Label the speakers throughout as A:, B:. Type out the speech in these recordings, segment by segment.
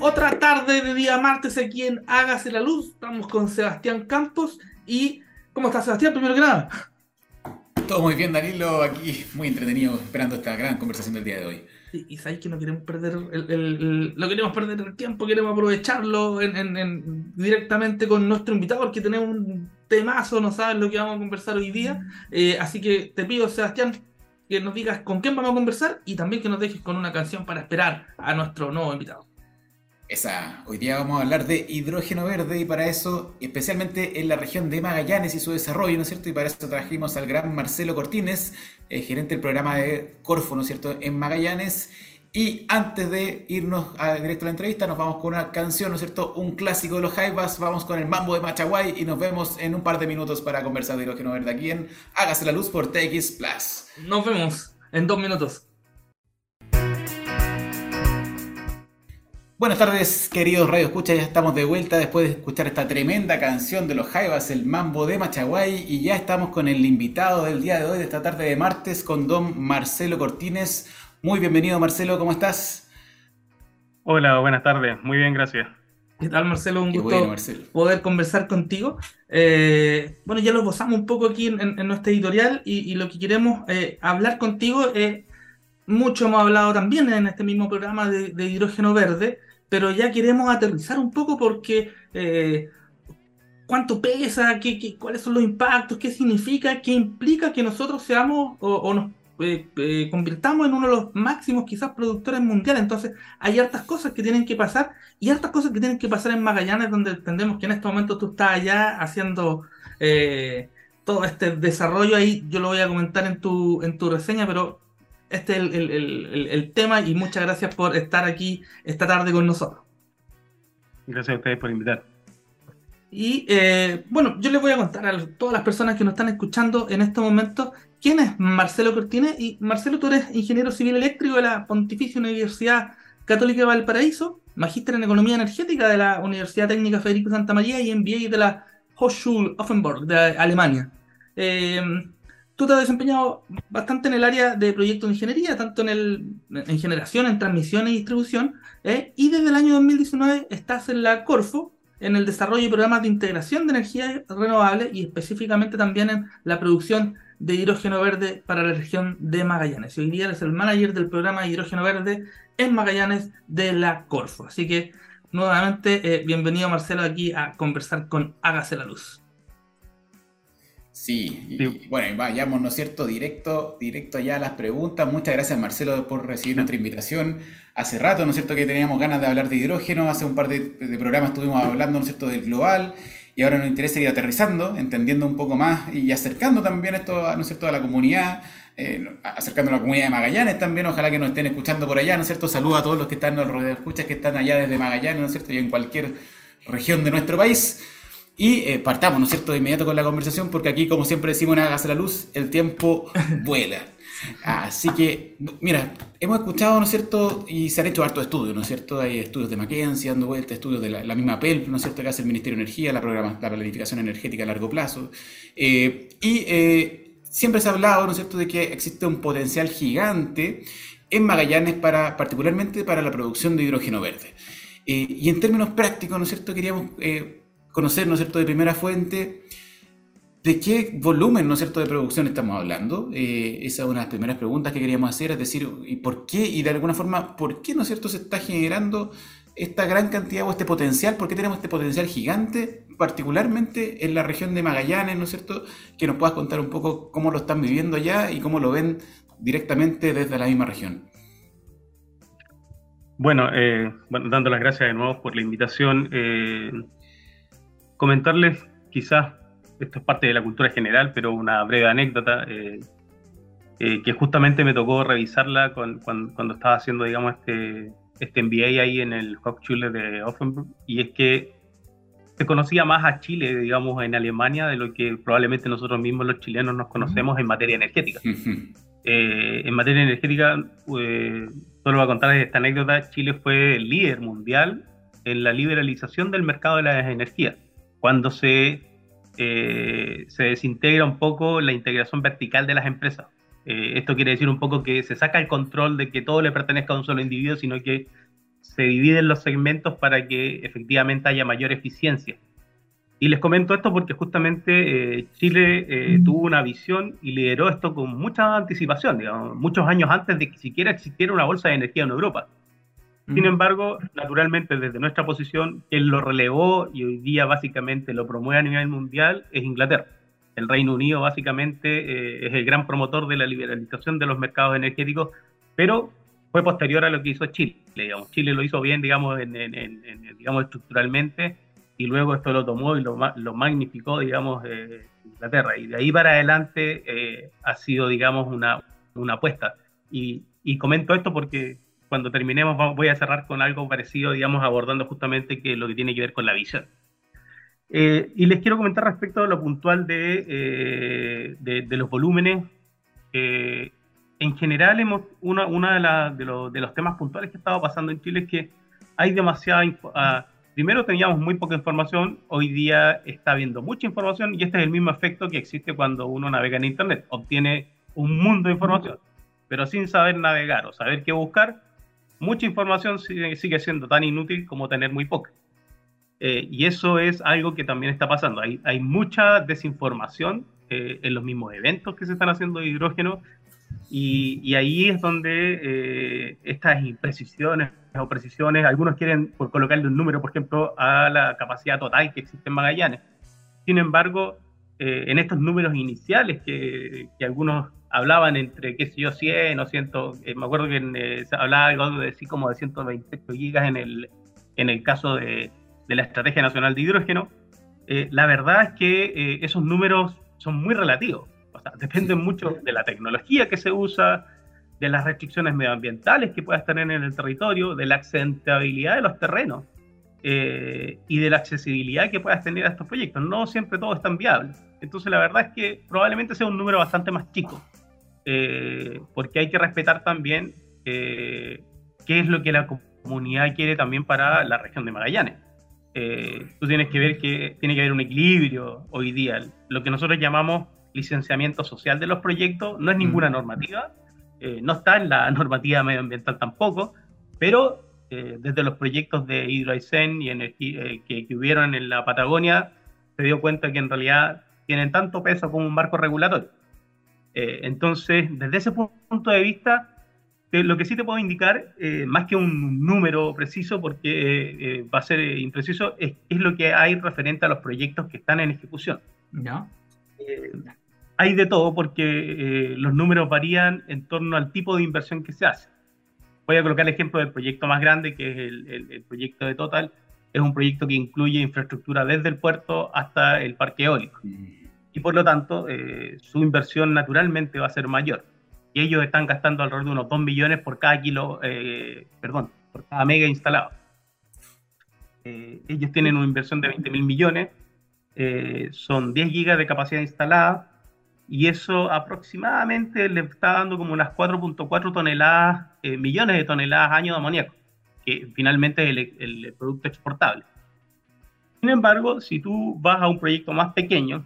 A: otra tarde de día martes aquí en Hágase la Luz. Estamos con Sebastián Campos. ¿Y cómo estás, Sebastián? Primero que nada.
B: Todo muy bien, Danilo. Aquí muy entretenido esperando esta gran conversación del día de hoy.
A: y sabéis que no queremos perder el, no queremos perder el tiempo, queremos aprovecharlo directamente con nuestro invitado, porque tenemos un temazo, no sabes lo que vamos a conversar hoy día. Eh, así que te pido, Sebastián, que nos digas con quién vamos a conversar y también que nos dejes con una canción para esperar a nuestro nuevo invitado.
B: Esa, hoy día vamos a hablar de hidrógeno verde y para eso, especialmente en la región de Magallanes y su desarrollo, ¿no es cierto? Y para eso trajimos al gran Marcelo Cortines, eh, gerente del programa de Corfo, ¿no es cierto?, en Magallanes. Y antes de irnos directo a la entrevista, nos vamos con una canción, ¿no es cierto? Un clásico de los Jaivas, vamos con el mambo de Machaguay y nos vemos en un par de minutos para conversar de hidrógeno verde aquí en Hágase la Luz por TX Plus.
A: Nos vemos en dos minutos.
B: Buenas tardes, queridos Radio Escucha. Ya estamos de vuelta después de escuchar esta tremenda canción de los Jaivas, el Mambo de Machaguay. Y ya estamos con el invitado del día de hoy, de esta tarde de martes, con don Marcelo Cortines. Muy bienvenido, Marcelo, ¿cómo estás?
C: Hola, buenas tardes. Muy bien, gracias.
A: ¿Qué tal, Marcelo? Un gusto poder conversar contigo. Eh, bueno, ya lo gozamos un poco aquí en, nuestra editorial y, lo que queremos eh, hablar contigo es. Mucho hemos hablado también en este mismo programa de, de hidrógeno verde, pero ya queremos aterrizar un poco porque eh, cuánto pesa, qué, cuáles son los impactos, qué significa, qué implica que nosotros seamos o, nos eh, eh, convirtamos en uno de los máximos quizás productores mundiales. Entonces hay hartas cosas que tienen que pasar y hartas cosas que tienen que pasar en Magallanes, donde entendemos que en este momento tú estás allá haciendo todo este desarrollo ahí. Yo lo voy a comentar en tu, en tu reseña, pero este es el, tema y muchas gracias por estar aquí esta tarde con nosotros.
C: Gracias a ustedes por invitar.
A: Y eh, bueno, yo les voy a contar a todas las personas que nos están escuchando en este momento quién es Marcelo Cortines. Y Marcelo, tú eres ingeniero civil eléctrico de la Pontificia Universidad Católica de Valparaíso, magíster en economía energética de la Universidad Técnica Federico Santa María y MBA de la Hochschule Offenburg de Alemania. Eh, tú te has desempeñado bastante en el área de proyectos de ingeniería, tanto en, el, en generación, en transmisión y distribución, ¿eh? y desde el año 2019 estás en la Corfo, en el desarrollo de programas de integración de energía renovable y específicamente también en la producción de hidrógeno verde para la región de Magallanes. Hoy día eres el manager del programa de hidrógeno verde en Magallanes de la Corfo. Así que nuevamente, eh, bienvenido Marcelo aquí a conversar con Hágase la Luz.
B: Sí, y, bueno, vayamos, ¿no es cierto? Directo, directo ya a las preguntas. Muchas gracias, Marcelo, por recibir nuestra invitación. Hace rato, ¿no es cierto?, que teníamos ganas de hablar de hidrógeno. Hace un par de, programas estuvimos hablando, ¿no es cierto?, del global. Y ahora nos interesa ir aterrizando, entendiendo un poco más y acercando también esto, ¿no es cierto?, a la comunidad, eh, acercando a la comunidad de Magallanes también. Ojalá que nos estén escuchando por allá, ¿no es cierto? Saludos a todos los que están en los escuchas que están allá desde Magallanes, ¿no es cierto?, y en cualquier región de nuestro país. Y eh, partamos, ¿no es cierto?, de inmediato con la conversación, porque aquí, como siempre decimos en Hágase la Luz, el tiempo vuela. Así que, mira, hemos escuchado, ¿no es cierto?, y se han hecho hartos estudios, ¿no es cierto? Hay estudios de McKinsey dando vueltas, estudios de la, misma PEL, ¿no es cierto?, que hace el Ministerio de Energía, la, programa, la planificación energética a largo plazo. Eh, y eh, siempre se ha hablado, ¿no es cierto?, de que existe un potencial gigante en Magallanes, para, particularmente para la producción de hidrógeno verde. y en términos prácticos, ¿no es cierto?, queríamos conocer, ¿no es cierto?, de primera fuente, ¿de qué volumen, ¿no es cierto?, de producción estamos hablando. Eh, esa es una de las primeras preguntas que queríamos hacer, es decir, ¿y por qué? Y de alguna forma, ¿por qué, ¿no es cierto?, se está generando esta gran cantidad o este potencial, ¿por qué tenemos este potencial gigante, particularmente en la región de Magallanes, ¿no es cierto?, que nos puedas contar un poco cómo lo están viviendo allá y cómo lo ven directamente desde la misma región.
C: Bueno, eh, dando las gracias de nuevo por la invitación. Eh, comentarles, quizás, esto es parte de la cultura general, pero una breve anécdota, eh, eh, que justamente me tocó revisarla cuando, estaba haciendo, digamos, este, este MBA ahí en el Hochschule de Offenburg, y es que se conocía más a Chile, digamos, en Alemania de lo que probablemente nosotros mismos los chilenos nos conocemos en materia energética. Eh, en materia energética, solo voy a contar esta anécdota, Chile fue el líder mundial en la liberalización del mercado de las energías cuando se, eh, se desintegra un poco la integración vertical de las empresas. Eh, esto quiere decir un poco que se saca el control de que todo le pertenezca a un solo individuo, sino que se dividen los segmentos para que efectivamente haya mayor eficiencia. Y les comento esto porque justamente eh, Chile eh, tuvo una visión y lideró esto con mucha anticipación, digamos, muchos años antes de que siquiera existiera una bolsa de energía en Europa. Sin embargo, naturalmente, desde nuestra posición, quien lo relevó y hoy día básicamente lo promueve a nivel mundial es Inglaterra. El Reino Unido básicamente eh, es el gran promotor de la liberalización de los mercados energéticos, pero fue posterior a lo que hizo Chile. Digamos. Chile lo hizo bien, digamos, en, digamos estructuralmente, y luego esto lo tomó y lo, lo magnificó, digamos, eh, Inglaterra. Y de ahí para adelante eh, ha sido, digamos, una, una apuesta. Y, y, comento esto porque cuando terminemos voy a cerrar con algo parecido, digamos, abordando justamente que lo que tiene que ver con la visión. Eh, y les quiero comentar respecto a lo puntual de, de, de los volúmenes en general, hemos, una, una de, de, los temas puntuales que estaba pasando en Chile es que hay demasiada. Uh, primero teníamos muy poca información, hoy día está habiendo mucha información y este es el mismo efecto que existe cuando uno navega en Internet. Obtiene un mundo de información, pero sin saber navegar o saber qué buscar, mucha información sigue, siendo tan inútil como tener muy poca. Eh, y eso es algo que también está pasando. Hay, hay mucha desinformación eh, en los mismos eventos que se están haciendo de hidrógeno y, ahí es donde eh, estas imprecisiones o precisiones, algunos quieren por colocarle un número, por ejemplo, a la capacidad total que existe en Magallanes. Sin embargo, eh, en estos números iniciales que, que, algunos hablaban entre, qué sé yo, 100 o 100, eh, me acuerdo que se hablaba algo de así como de 128 gigas en el, en el caso de, de la Estrategia Nacional de Hidrógeno, la verdad es que esos números son muy relativos dependen mucho de la tecnología que se usa, de las restricciones medioambientales que puedas tener en el territorio, de la accesibilidad de los terrenos eh, y de la accesibilidad que puedas tener a estos proyectos. No siempre todo es tan viable. Entonces la verdad es que probablemente sea un número bastante más chico, eh, porque hay que respetar también eh, qué es lo que la comunidad quiere también para la región de Magallanes. tú tienes que ver que tiene que haber un equilibrio hoy día. Lo que nosotros llamamos licenciamiento social de los proyectos, no es ninguna mm. normativa, eh, no está en la normativa medioambiental tampoco, pero eh, desde los proyectos de Hidroaicén y energía, eh, que, que, hubieron en la Patagonia, se dio cuenta que en realidad tienen tanto peso como un marco regulatorio. Entonces, desde ese punto de vista, lo que sí te puedo indicar, más que un número preciso, porque va a ser impreciso, es, es, lo que hay referente a los proyectos que están en ejecución. ¿No? hay de todo porque eh, los números varían en torno al tipo de inversión que se hace. Voy a colocar el ejemplo del proyecto más grande, que es el, proyecto de Total. Es un proyecto que incluye infraestructura desde el puerto hasta el parque eólico. Y por lo tanto, eh, su inversión naturalmente va a ser mayor. Y ellos están gastando alrededor de unos 2 millones por cada kilo, eh, perdón, por cada mega instalado. ellos tienen una inversión de 20 mil millones, son 10 gigas de capacidad instalada, y eso aproximadamente le está dando como unas 4.4 toneladas, eh, millones de toneladas año de amoníaco, que finalmente es el, producto exportable. Sin embargo, si tú vas a un proyecto más pequeño,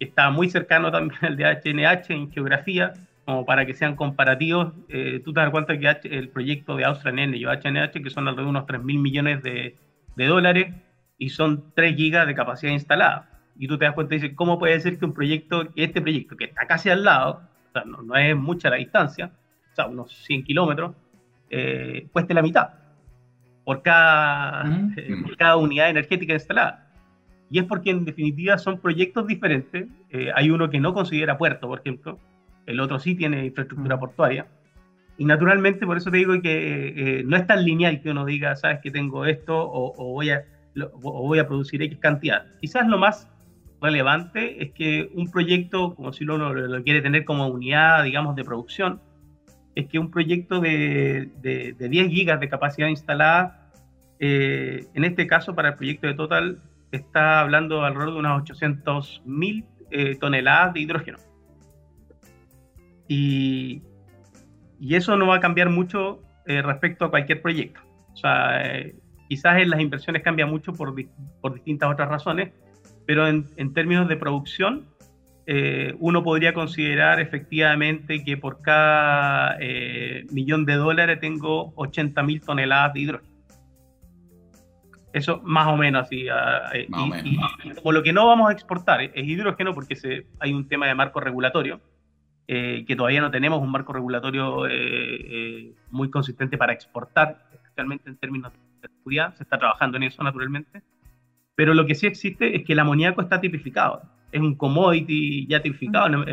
C: que está muy cercano también al de HNH en geografía, como para que sean comparativos, eh, tú te das cuenta que el proyecto de Australian y HNH, que son alrededor de unos 3 mil millones de, de dólares, y son 3 gigas de capacidad instalada. Y tú te das cuenta y dices, ¿cómo puede ser que un proyecto, este proyecto que está casi al lado, o sea, no, es mucha la distancia, o sea, unos 100 kilómetros, eh, cueste la mitad por cada, eh, por cada unidad energética instalada? Y es porque en definitiva son proyectos diferentes. Eh, hay uno que no considera puerto, por ejemplo, el otro sí tiene infraestructura portuaria. Y naturalmente, por eso te digo que no es tan lineal que uno diga, sabes que tengo esto o, o voy a, o voy a producir X cantidad. Quizás lo más relevante es que un proyecto, como si uno lo, quiere tener como unidad, digamos, de producción, es que un proyecto de, de, 10 gigas de capacidad instalada, eh, en este caso para el proyecto de Total, está hablando alrededor de unas 800 mil eh, toneladas de hidrógeno. Y, y, eso no va a cambiar mucho eh, respecto a cualquier proyecto. O sea, quizás en las inversiones cambia mucho por, por distintas otras razones, pero en, términos de producción, eh, uno podría considerar efectivamente que por cada eh, millón de dólares tengo 80 mil toneladas de hidrógeno. Eso más o menos así. Ah, eh, y, como lo que no vamos a exportar es hidrógeno porque se, hay un tema de marco regulatorio, eh, que todavía no tenemos un marco regulatorio eh, muy consistente para exportar, especialmente en términos de seguridad. Se está trabajando en eso naturalmente. Pero lo que sí existe es que el amoníaco está tipificado. Es un commodity ya tipificado.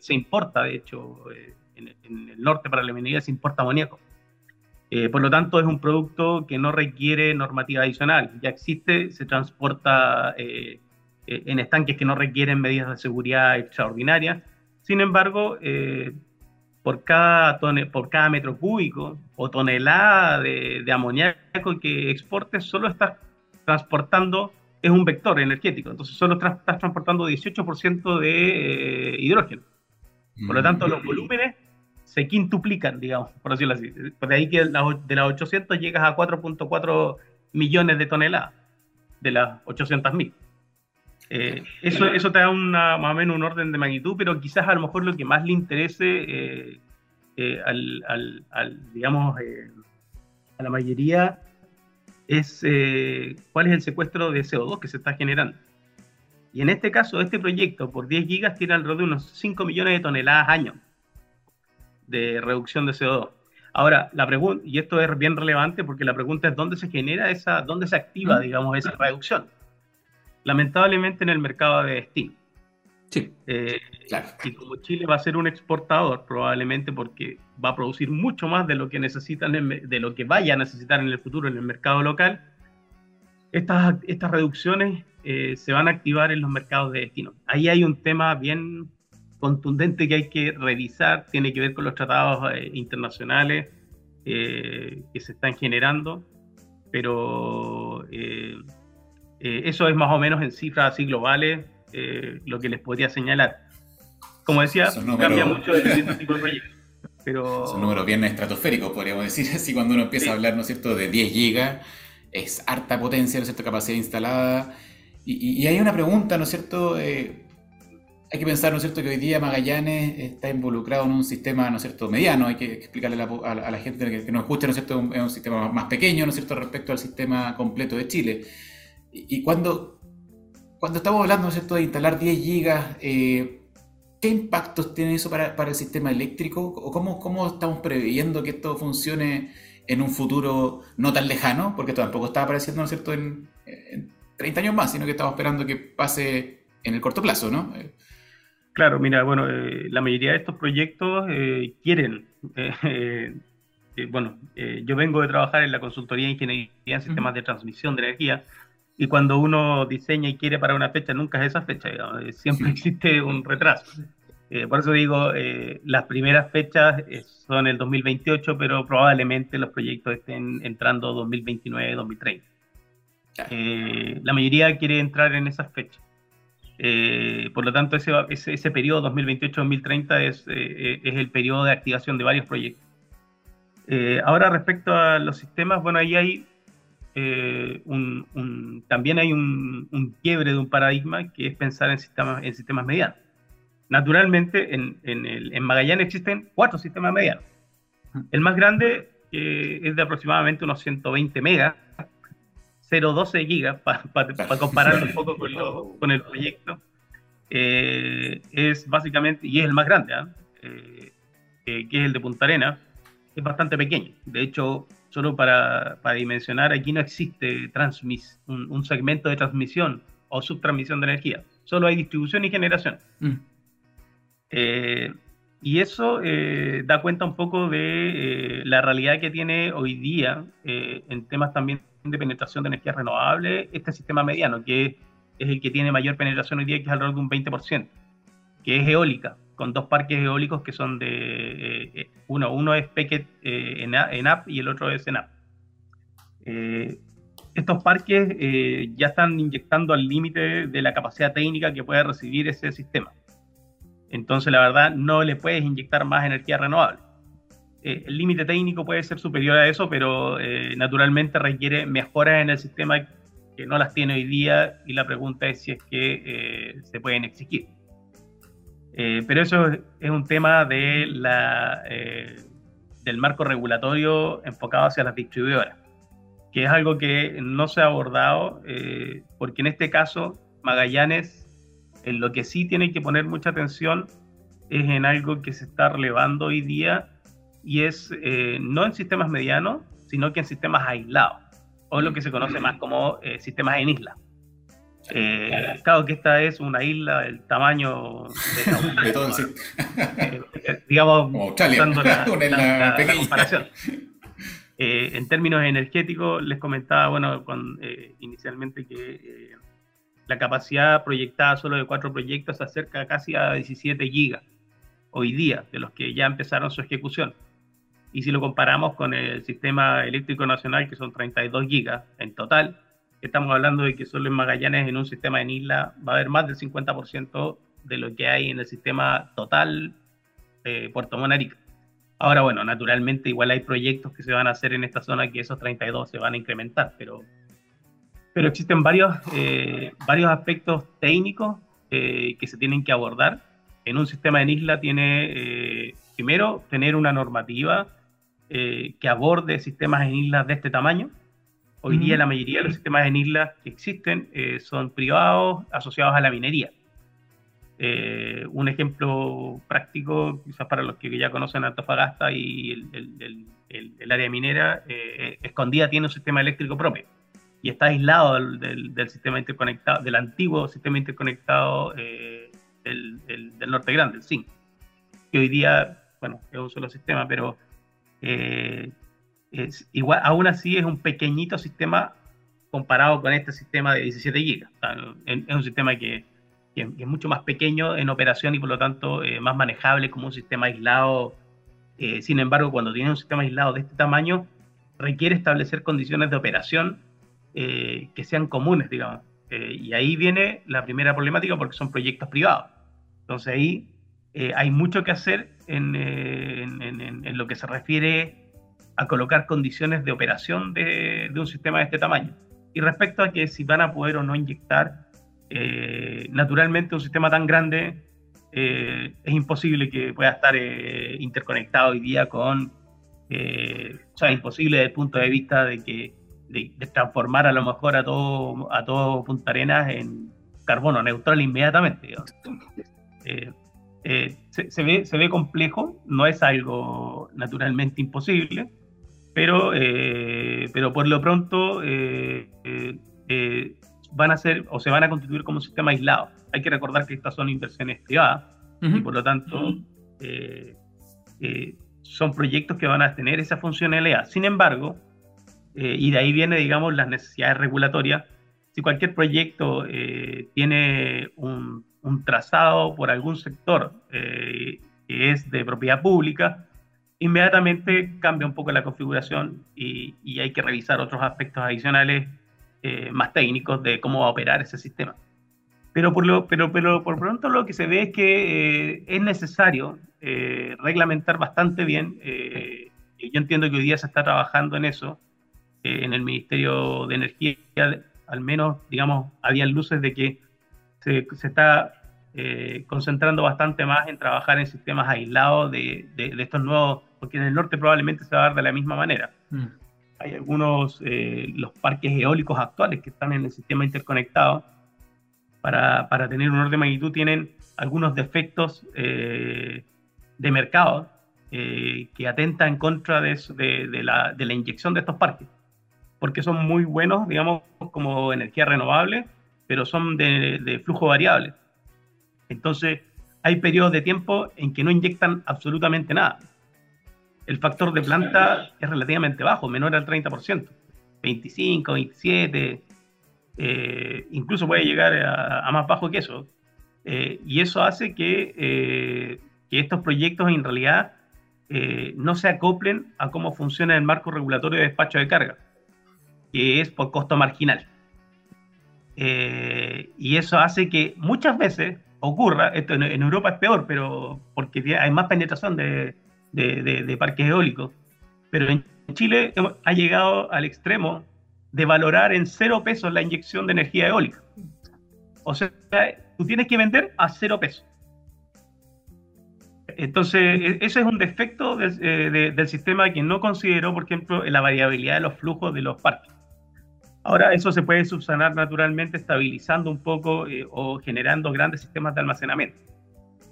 C: se importa, de hecho, en, el norte para la minería se importa amoníaco. Eh, por lo tanto, es un producto que no requiere normativa adicional. Ya existe, se transporta eh, eh, en estanques que no requieren medidas de seguridad extraordinarias. Sin embargo, por, cada por cada metro cúbico o tonelada de, amoníaco que exportes, solo estás transportando, es un vector energético, entonces solo estás transportando 18% de hidrógeno. Por lo tanto, los mm. volúmenes se quintuplican, digamos, por decirlo así. Por ahí que de las 800 llegas a 4.4 millones de toneladas, de las 800 mil. Eh, eso, eso te da una, más o menos un orden de magnitud, pero quizás a lo mejor lo que más le interese eh, eh, al, al, digamos, a la mayoría es cuál es el secuestro de CO2 que se está generando. Y en este caso, este proyecto por 10 gigas tiene alrededor de unos 5 millones de toneladas año de reducción de CO2. Ahora, la pregunta, y esto es bien relevante porque la pregunta es dónde se genera esa, dónde se activa, digamos, esa reducción. Lamentablemente en el mercado de destino. Sí. Eh, claro. Y como Chile va a ser un exportador, probablemente porque va a producir mucho más de lo que necesitan, de lo que vaya a necesitar en el futuro en el mercado local, estas, estas reducciones eh, se van a activar en los mercados de destino. Ahí hay un tema bien contundente que hay que revisar, tiene que ver con los tratados eh, internacionales eh, que se están generando, pero eh, eso es más o menos en cifras así globales lo que les podría señalar. Como decía, cambia mucho de tipo de proyectos. Pero...
B: Son números bien estratosféricos, podríamos decir así, cuando uno empieza a hablar, ¿no es cierto?, de 10 gigas, es harta potencia, ¿no es cierto?, capacidad instalada. Y, y hay una pregunta, ¿no es cierto?, hay que pensar, ¿no es cierto?, que hoy día Magallanes está involucrado en un sistema, ¿no es cierto?, mediano. Hay que explicarle a la, gente que, nos escuche, ¿no es cierto?, es un sistema más pequeño, ¿no es cierto?, respecto al sistema completo de Chile. Y, cuando, cuando estamos hablando, ¿no es cierto?, de instalar 10 gigas, eh, ¿qué impactos tiene eso para, el sistema eléctrico? ¿O cómo, cómo estamos previendo que esto funcione en un futuro no tan lejano? Porque tampoco está apareciendo, ¿no es cierto?, en, en 30 años más, sino que estamos esperando que pase en el corto plazo, ¿no?
C: Claro, mira, bueno, eh, la mayoría de estos proyectos eh, quieren, eh, bueno, yo vengo de trabajar en la consultoría de ingeniería en sistemas de transmisión de energía y cuando uno diseña y quiere para una fecha, nunca es esa fecha, siempre existe un retraso. por eso digo, las primeras fechas son el 2028, pero probablemente los proyectos estén entrando 2029, 2030. la mayoría quiere entrar en esas fechas. Eh, por lo tanto, ese, ese, periodo 2028-2030 es, eh, es, el periodo de activación de varios proyectos. Eh, ahora, respecto a los sistemas, bueno, ahí hay un, también hay un, un, quiebre de un paradigma que es pensar en sistemas, en sistemas medianos. Naturalmente, en, en, el, en Magallanes existen cuatro sistemas medianos. El más grande es de aproximadamente unos 120 megas, 0,12 gigas, para compararlo un poco con, el proyecto, eh, es básicamente, y es el más grande, ¿ah? eh, que es el de Punta Arena, es bastante pequeño. De hecho, solo para, para dimensionar, aquí no existe transmis, un, segmento de transmisión o subtransmisión de energía, solo hay distribución y generación. Mm. Eh, y eso da cuenta un poco de la realidad que tiene hoy día en temas también de penetración de energía renovable, este sistema mediano, que es el que tiene mayor penetración hoy día, que es alrededor de un 20%, que es eólica, con dos parques eólicos que son de, eh, eh, uno, uno es Pequet eh, en, en, app y el otro es en app. estos parques ya están inyectando al límite de la capacidad técnica que puede recibir ese sistema. Entonces, la verdad, no le puedes inyectar más energía renovable. Eh, el límite técnico puede ser superior a eso, pero eh, naturalmente requiere mejoras en el sistema que no las tiene hoy día y la pregunta es si es que eh, se pueden exigir. pero eso es un tema de la, del marco regulatorio enfocado hacia las distribuidoras, que es algo que no se ha abordado, porque en este caso Magallanes en lo que sí tiene que poner mucha atención es en algo que se está relevando hoy día y es no en sistemas medianos, sino que en sistemas aislados, o lo que se conoce más como sistemas en islas. Eh, claro que esta es una isla del tamaño de, todo el eh, eh, digamos, la, comparación. Eh, en términos energéticos, les comentaba, bueno, con, inicialmente que la capacidad proyectada solo de cuatro proyectos se acerca casi a 17 gigas hoy día, de los que ya empezaron su ejecución. Y si lo comparamos con el sistema eléctrico nacional, que son 32 gigas en total, estamos hablando de que solo en Magallanes, en un sistema en isla, va a haber más del 50% de lo que hay en el sistema total eh, Puerto Monarica. Ahora, bueno, naturalmente igual hay proyectos que se van a hacer en esta zona que esos 32 se van a incrementar, pero, pero existen varios, eh, varios aspectos técnicos eh, que se tienen que abordar. En un sistema en isla tiene, eh, primero, tener una normativa que aborde sistemas en islas de este tamaño, Hoy día la mayoría de los sistemas en islas que existen eh, son privados asociados a la minería. Eh, un ejemplo práctico, quizás para los que ya conocen Antofagasta y el, área minera, eh, Escondida tiene un sistema eléctrico propio y está aislado del, sistema interconectado, del antiguo sistema interconectado del, Norte Grande, el SIN, que hoy día, bueno, es un solo sistema, pero igual, aún así es un pequeñito sistema comparado con este sistema de 17 gigas. es, un sistema que, es mucho más pequeño en operación y por lo tanto eh, más manejable como un sistema aislado. Eh, sin embargo, cuando tiene un sistema aislado de este tamaño, requiere establecer condiciones de operación eh, que sean comunes, digamos. y ahí viene la primera problemática porque son proyectos privados. Entonces ahí hay mucho que hacer en, en lo que se refiere a colocar condiciones de operación de, un sistema de este tamaño. Y respecto a que si van a poder o no inyectar, eh, naturalmente un sistema tan grande eh, es imposible que pueda estar eh, interconectado hoy día con, o sea, imposible desde el punto de vista de que de, transformar a lo mejor a todo, a todo Punta Arenas en carbono neutral inmediatamente. Se, ve, se ve complejo, no es algo naturalmente imposible, pero, eh, pero por lo pronto eh, eh, van a ser o se van a constituir como un sistema aislado. Hay que recordar que estas son inversiones privadas y por lo tanto son proyectos que van a tener esa funcionalidad. Sin embargo, y de ahí viene, digamos, las necesidades regulatorias, si cualquier proyecto tiene un, un, trazado por algún sector que es de propiedad pública, inmediatamente cambia un poco la configuración y, hay que revisar otros aspectos adicionales eh, más técnicos de cómo va a operar ese sistema. Pero por, lo, pero, pero por pronto lo que se ve es que eh, es necesario eh, reglamentar bastante bien. yo entiendo que hoy día se está trabajando en eso. en el Ministerio de Energía, al menos, digamos, había luces de que se está eh, concentrando bastante más en trabajar en sistemas aislados de, de, estos nuevos, porque en el norte probablemente se va a dar de la misma manera. Mm. Hay algunos, eh, los parques eólicos actuales que están en el sistema interconectado, para, para tener un orden de magnitud, tienen algunos defectos eh, de mercado que atenta en contra de, de, la, de la inyección de estos parques, porque son muy buenos, digamos, como energía renovable, pero son de, de flujo variable entonces, hay periodos de tiempo en que no inyectan absolutamente nada. El factor de planta es relativamente bajo, menor al 30%, 25, 27, eh, incluso puede llegar a, más bajo que eso. Eh, y eso hace que, eh, que, estos proyectos en realidad no se acoplen a cómo funciona el marco regulatorio de despacho de carga, que es por costo marginal. y eso hace que muchas veces ocurra, esto en, Europa es peor, pero porque hay más penetración de, de, parques eólicos, pero en Chile ha llegado al extremo de valorar en cero pesos la inyección de energía eólica. O sea, tú tienes que vender a cero pesos. Entonces, e, eso es un defecto eh, del sistema que no consideró, por ejemplo, la variabilidad de los flujos de los parques. Ahora, eso se puede subsanar naturalmente estabilizando un poco eh, o generando grandes sistemas de almacenamiento.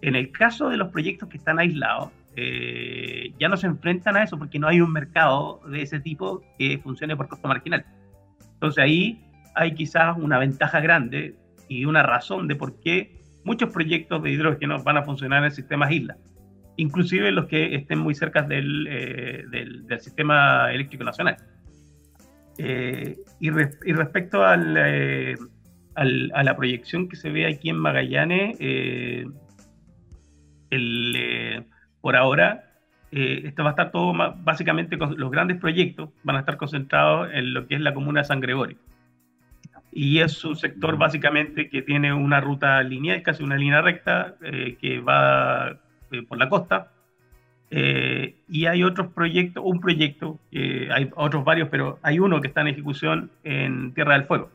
C: En el caso de los proyectos que están aislados, eh, ya no se enfrentan a eso porque no hay un mercado de ese tipo que funcione por costo marginal. Entonces ahí hay quizás una ventaja grande y una razón de por qué muchos proyectos de hidrógeno van a funcionar en sistemas islas, inclusive los que estén muy cerca del, eh, del, sistema eléctrico nacional. Eh, y, y, respecto al, al, a la proyección que se ve aquí en Magallanes, el, por ahora, eh, esto va a estar todo básicamente los grandes proyectos van a estar concentrados en lo que es la comuna de San Gregorio. Y es un sector básicamente que tiene una ruta lineal, casi una línea recta, eh, que va eh, por la costa. Y hay otros proyectos, un proyecto, hay otros varios, pero hay uno que está en ejecución en Tierra del Fuego.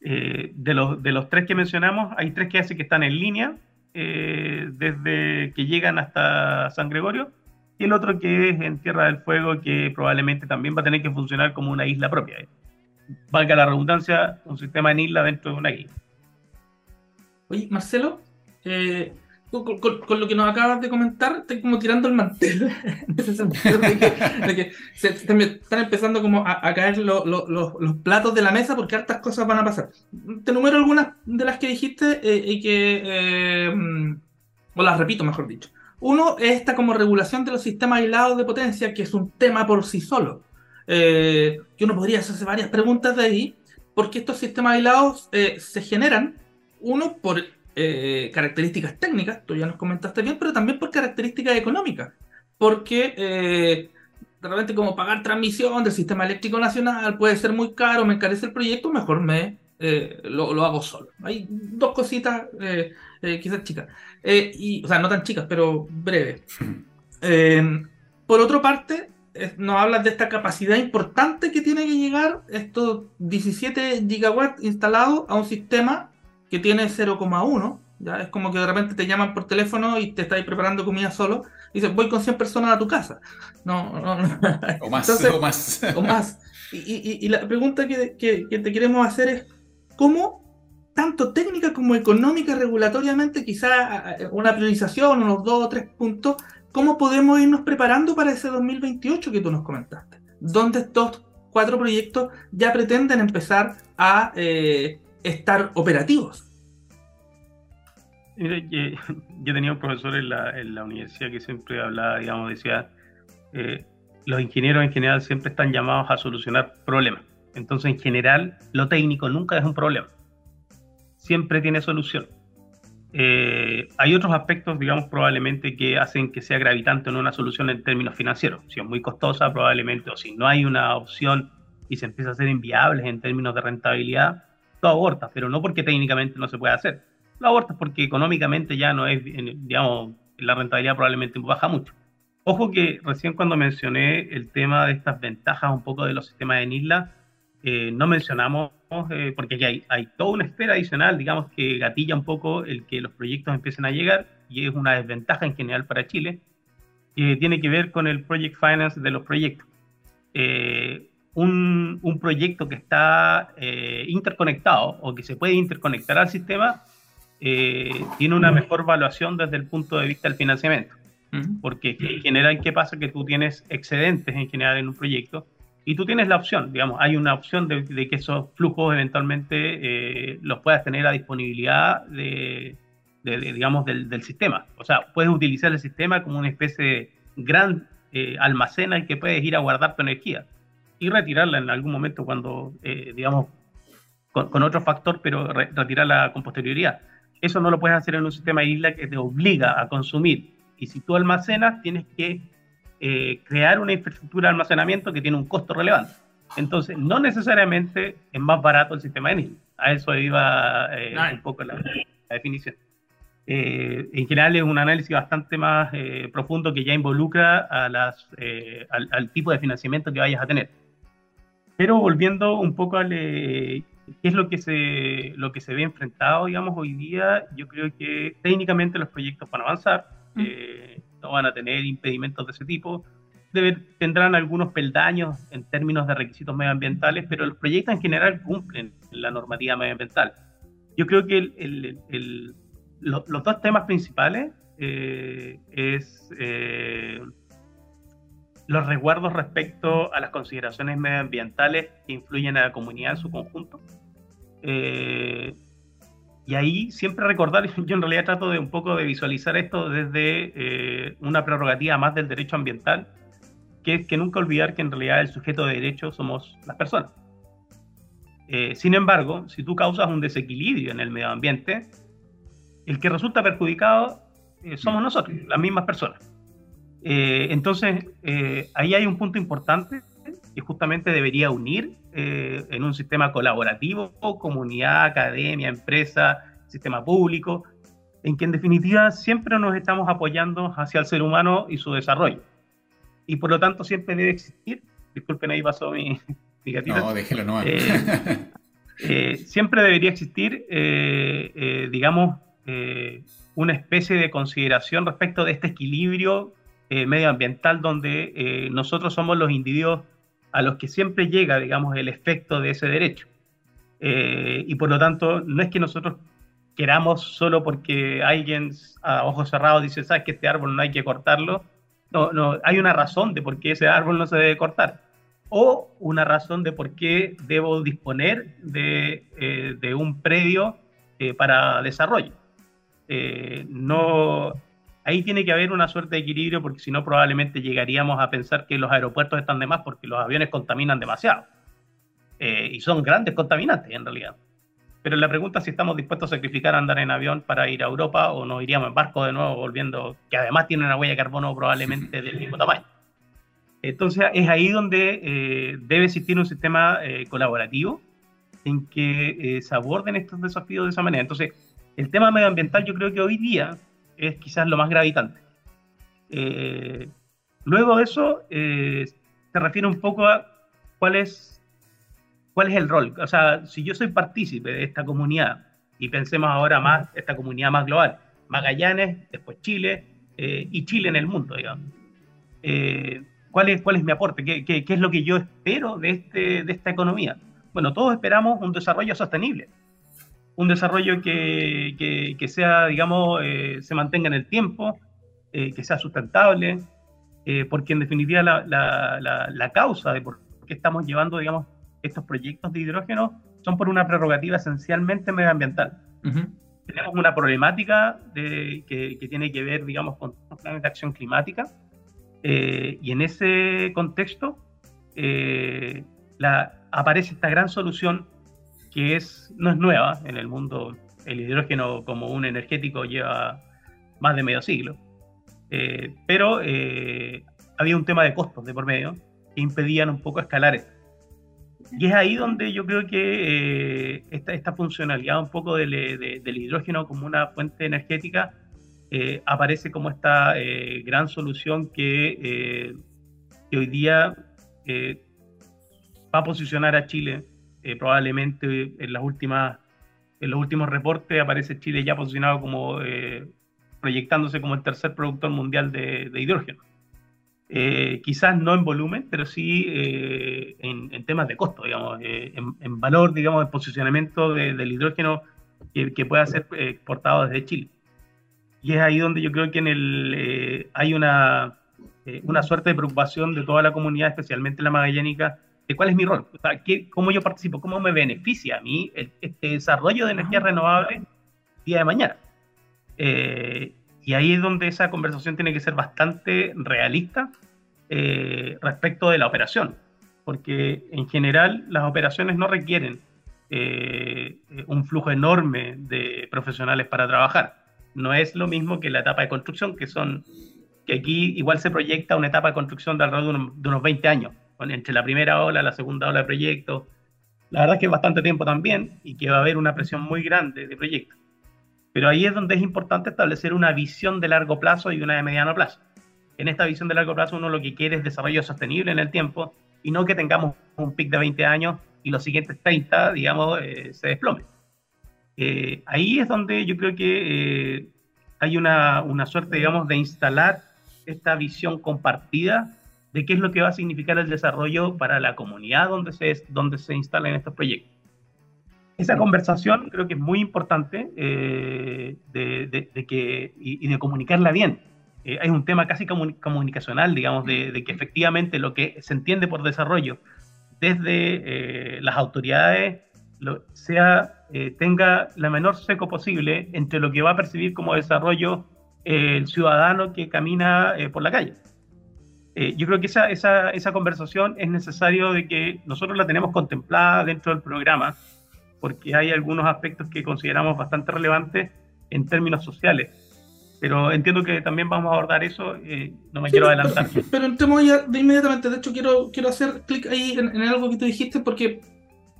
C: de, los, de los tres que mencionamos, hay tres que hace que están en línea eh, desde que llegan hasta San Gregorio, y el otro que es en Tierra del Fuego, que probablemente también va a tener que funcionar como una isla propia. ¿eh? Valga la redundancia, un sistema en isla dentro de una isla.
A: Oye, Marcelo, eh, con, lo que nos acabas de comentar, estoy como tirando el mantel, en ese sentido de que, se, están empezando como a, caer los platos de la mesa porque hartas cosas van a pasar. Te numero algunas de las que dijiste eh, y que, eh, o las repito mejor dicho. Uno es esta como regulación de los sistemas aislados de potencia, que es un tema por sí solo. Eh, que uno podría hacerse varias preguntas de ahí, porque estos sistemas aislados se generan, uno, por eh, características técnicas, tú ya nos comentaste bien, pero también por características económicas. Porque eh, de repente como pagar transmisión del sistema eléctrico nacional puede ser muy caro, me encarece el proyecto, mejor me eh, lo, hago solo. Hay dos cositas, quizás chicas, y, o sea, no tan chicas, pero breves. por otra parte, nos hablas de esta capacidad importante que tiene que llegar estos 17 gigawatts instalados a un sistema que tiene 0,1, ya es como que de repente te llaman por teléfono y te estáis preparando comida solo, y dices, voy con 100 personas a tu casa. No, no, no.
B: O más, o más.
A: O más. Y, y, la pregunta que, que, te queremos hacer es, ¿cómo tanto técnica como económica, regulatoriamente, quizá una priorización, unos dos o tres puntos, ¿cómo podemos irnos preparando para ese 2028 que tú nos comentaste? Donde estos cuatro proyectos ya pretenden empezar a eh, estar operativos.
C: Mire, yo tenía un profesor en la, universidad que siempre hablaba, digamos, decía, eh, los ingenieros en general siempre están llamados a solucionar problemas. Entonces, en general, lo técnico nunca es un problema. Siempre tiene solución. Eh, hay otros aspectos, digamos, probablemente que hacen que sea gravitante en una solución en términos financieros. Si es muy costosa, probablemente, o si no hay una opción y se empieza a ser inviable en términos de rentabilidad, lo abortas, pero no porque técnicamente no se pueda hacer. Lo abortas porque económicamente ya no es, digamos, la rentabilidad probablemente baja mucho. Ojo que recién cuando mencioné el tema de estas ventajas un poco de los sistemas en isla, eh, no mencionamos, eh, porque aquí hay, hay, toda una espera adicional, digamos, que gatilla un poco el que los proyectos empiecen a llegar, y es una desventaja en general para Chile, que tiene que ver con el project finance de los proyectos. Eh, un, proyecto que está eh, interconectado o que se puede interconectar al sistema eh, tiene una mejor evaluación desde el punto de vista del financiamiento. Porque en general, ¿qué pasa? Que tú tienes excedentes en general en un proyecto y tú tienes la opción, digamos, hay una opción de, que esos flujos eventualmente eh, los puedas tener a disponibilidad de, digamos, del, del, sistema. O sea, puedes utilizar el sistema como una especie de gran almacén al que puedes ir a guardar tu energía y retirarla en algún momento cuando, eh, digamos, con, otro factor, pero retirarla con posterioridad. Eso no lo puedes hacer en un sistema de isla que te obliga a consumir. Y si tú almacenas, tienes que eh, crear una infraestructura de almacenamiento que tiene un costo relevante. Entonces, no necesariamente es más barato el sistema de isla. A eso iba eh, un poco la, definición. en general es un análisis bastante más profundo que ya involucra a las, al, al, tipo de financiamiento que vayas a tener. Pero volviendo un poco a qué es lo que, se, lo que se ve enfrentado, digamos, hoy día, yo creo que técnicamente los proyectos van a avanzar, mm. eh, no van a tener impedimentos de ese tipo. tendrán algunos peldaños en términos de requisitos medioambientales, pero los proyectos en general cumplen la normativa medioambiental. Yo creo que los dos temas principales eh, es eh, los resguardos respecto a las consideraciones medioambientales que influyen a la comunidad en su conjunto. Eh, y ahí siempre recordar, yo en realidad trato de un poco de visualizar esto desde una prerrogativa más del derecho ambiental, que es que nunca olvidar que en realidad el sujeto de derecho somos las personas. Eh, sin embargo, si tú causas un desequilibrio en el medio ambiente, el que resulta perjudicado eh, somos nosotros, las mismas personas. Eh, entonces, ahí hay un punto importante que justamente debería unir en un sistema colaborativo, comunidad, academia, empresa, sistema público, en que en definitiva siempre nos estamos apoyando hacia el ser humano y su desarrollo y por lo tanto siempre debe existir, disculpen ahí pasó mi, mi.
B: No, déjelo no.
C: Eh, eh, siempre debería existir, eh, digamos, una especie de consideración respecto de este equilibrio medioambiental donde nosotros somos los individuos a los que siempre llega, digamos, el efecto de ese derecho. y por lo tanto, no es que nosotros queramos solo porque alguien a ojos cerrados dice, sabes que este árbol no hay que cortarlo, no, no, hay una razón de por qué ese árbol no se debe cortar. O una razón de por qué debo disponer de, eh, un predio eh, para desarrollo. Eh, no, ahí tiene que haber una suerte de equilibrio porque si no probablemente llegaríamos a pensar que los aeropuertos están de más porque los aviones contaminan demasiado. y son grandes contaminantes en realidad. Pero la pregunta es si estamos dispuestos a sacrificar andar en avión para ir a Europa o nos iríamos en barco de nuevo volviendo, que además tiene una huella de carbono probablemente del mismo tamaño. Entonces es ahí donde eh, debe existir un sistema eh, colaborativo en que eh, se aborden estos desafíos de esa manera. Entonces, el tema medioambiental yo creo que hoy día es quizás lo más gravitante. luego de eso, se refiere un poco a cuál es ¿Cuál es el rol? O sea, si yo soy partícipe de esta comunidad, y pensemos ahora más, esta comunidad más global, Magallanes, después Chile, eh, y Chile en el mundo, digamos. Eh, ¿cuál, es, ¿Cuál es mi aporte? ¿Qué, ¿Qué, qué, es lo que yo espero de, este, de esta economía? Bueno, todos esperamos un desarrollo sostenible, un desarrollo que, que, que sea, digamos, eh, se mantenga en el tiempo, que sea sustentable, porque en definitiva la, la, la, la, causa de por qué estamos llevando, digamos, estos proyectos de hidrógeno son por una prerrogativa esencialmente medioambiental. Tenemos una problemática de, que, tiene que ver, digamos, con los planes de acción climática, eh, y en ese contexto eh, la, aparece esta gran solución que es, no es nueva en el mundo. El hidrógeno como un energético lleva más de medio siglo, eh, pero había un tema de costos de por medio que impedían un poco escalar esto. Y es ahí donde yo creo que eh, esta, esta, funcionalidad un poco del, del, hidrógeno como una fuente energética eh, aparece como esta eh, gran solución que, que hoy día va a posicionar a Chile probablemente en las últimas en los últimos reportes aparece Chile ya posicionado como proyectándose como el tercer productor mundial de, de hidrógeno. Eh, quizás no en volumen, pero sí eh, en, temas de costo, digamos, eh, en, valor, digamos, de posicionamiento del hidrógeno que, pueda ser exportado desde Chile. Y es ahí donde yo creo que en el, hay una, una suerte de preocupación de toda la comunidad, especialmente la magallánica, de cuál es mi rol, o sea, qué, cómo yo participo, cómo me beneficia a mí este desarrollo de energía renovable día de mañana. Y ahí es donde esa conversación tiene que ser bastante realista eh, respecto de la operación, porque en general las operaciones no requieren eh, un flujo enorme de profesionales para trabajar. No es lo mismo que la etapa de construcción, que son que aquí igual se proyecta una etapa de construcción de alrededor de unos 20 años, entre la primera ola, la segunda ola de proyecto. La verdad es que es bastante tiempo también y que va a haber una presión muy grande de proyectos. Pero ahí es donde es importante establecer una visión de largo plazo y una de mediano plazo. En esta visión de largo plazo uno lo que quiere es desarrollo sostenible en el tiempo y no que tengamos un pic de 20 años y los siguientes 30, digamos, eh, se desplome. Eh, ahí es donde yo creo que eh, hay una, una, suerte, digamos, de instalar esta visión compartida de qué es lo que va a significar el desarrollo para la comunidad donde se, donde se instalan estos proyectos. Esa conversación creo que es muy importante eh, de, que, y, de comunicarla bien. Eh, hay un tema casi comunicacional, digamos, de, que efectivamente lo que se entiende por desarrollo desde las autoridades sea, tenga la menor seco posible entre lo que va a percibir como desarrollo el ciudadano que camina por la calle. Eh, yo creo que esa, esa, esa, conversación es necesario de que nosotros la tenemos contemplada dentro del programa, porque hay algunos aspectos que consideramos bastante relevantes en términos sociales. Pero entiendo que también vamos a abordar eso, eh, no me quiero adelantar.
A: Pero, entremos ya de inmediatamente, de hecho quiero, quiero hacer clic ahí en, en, algo que tú dijiste, porque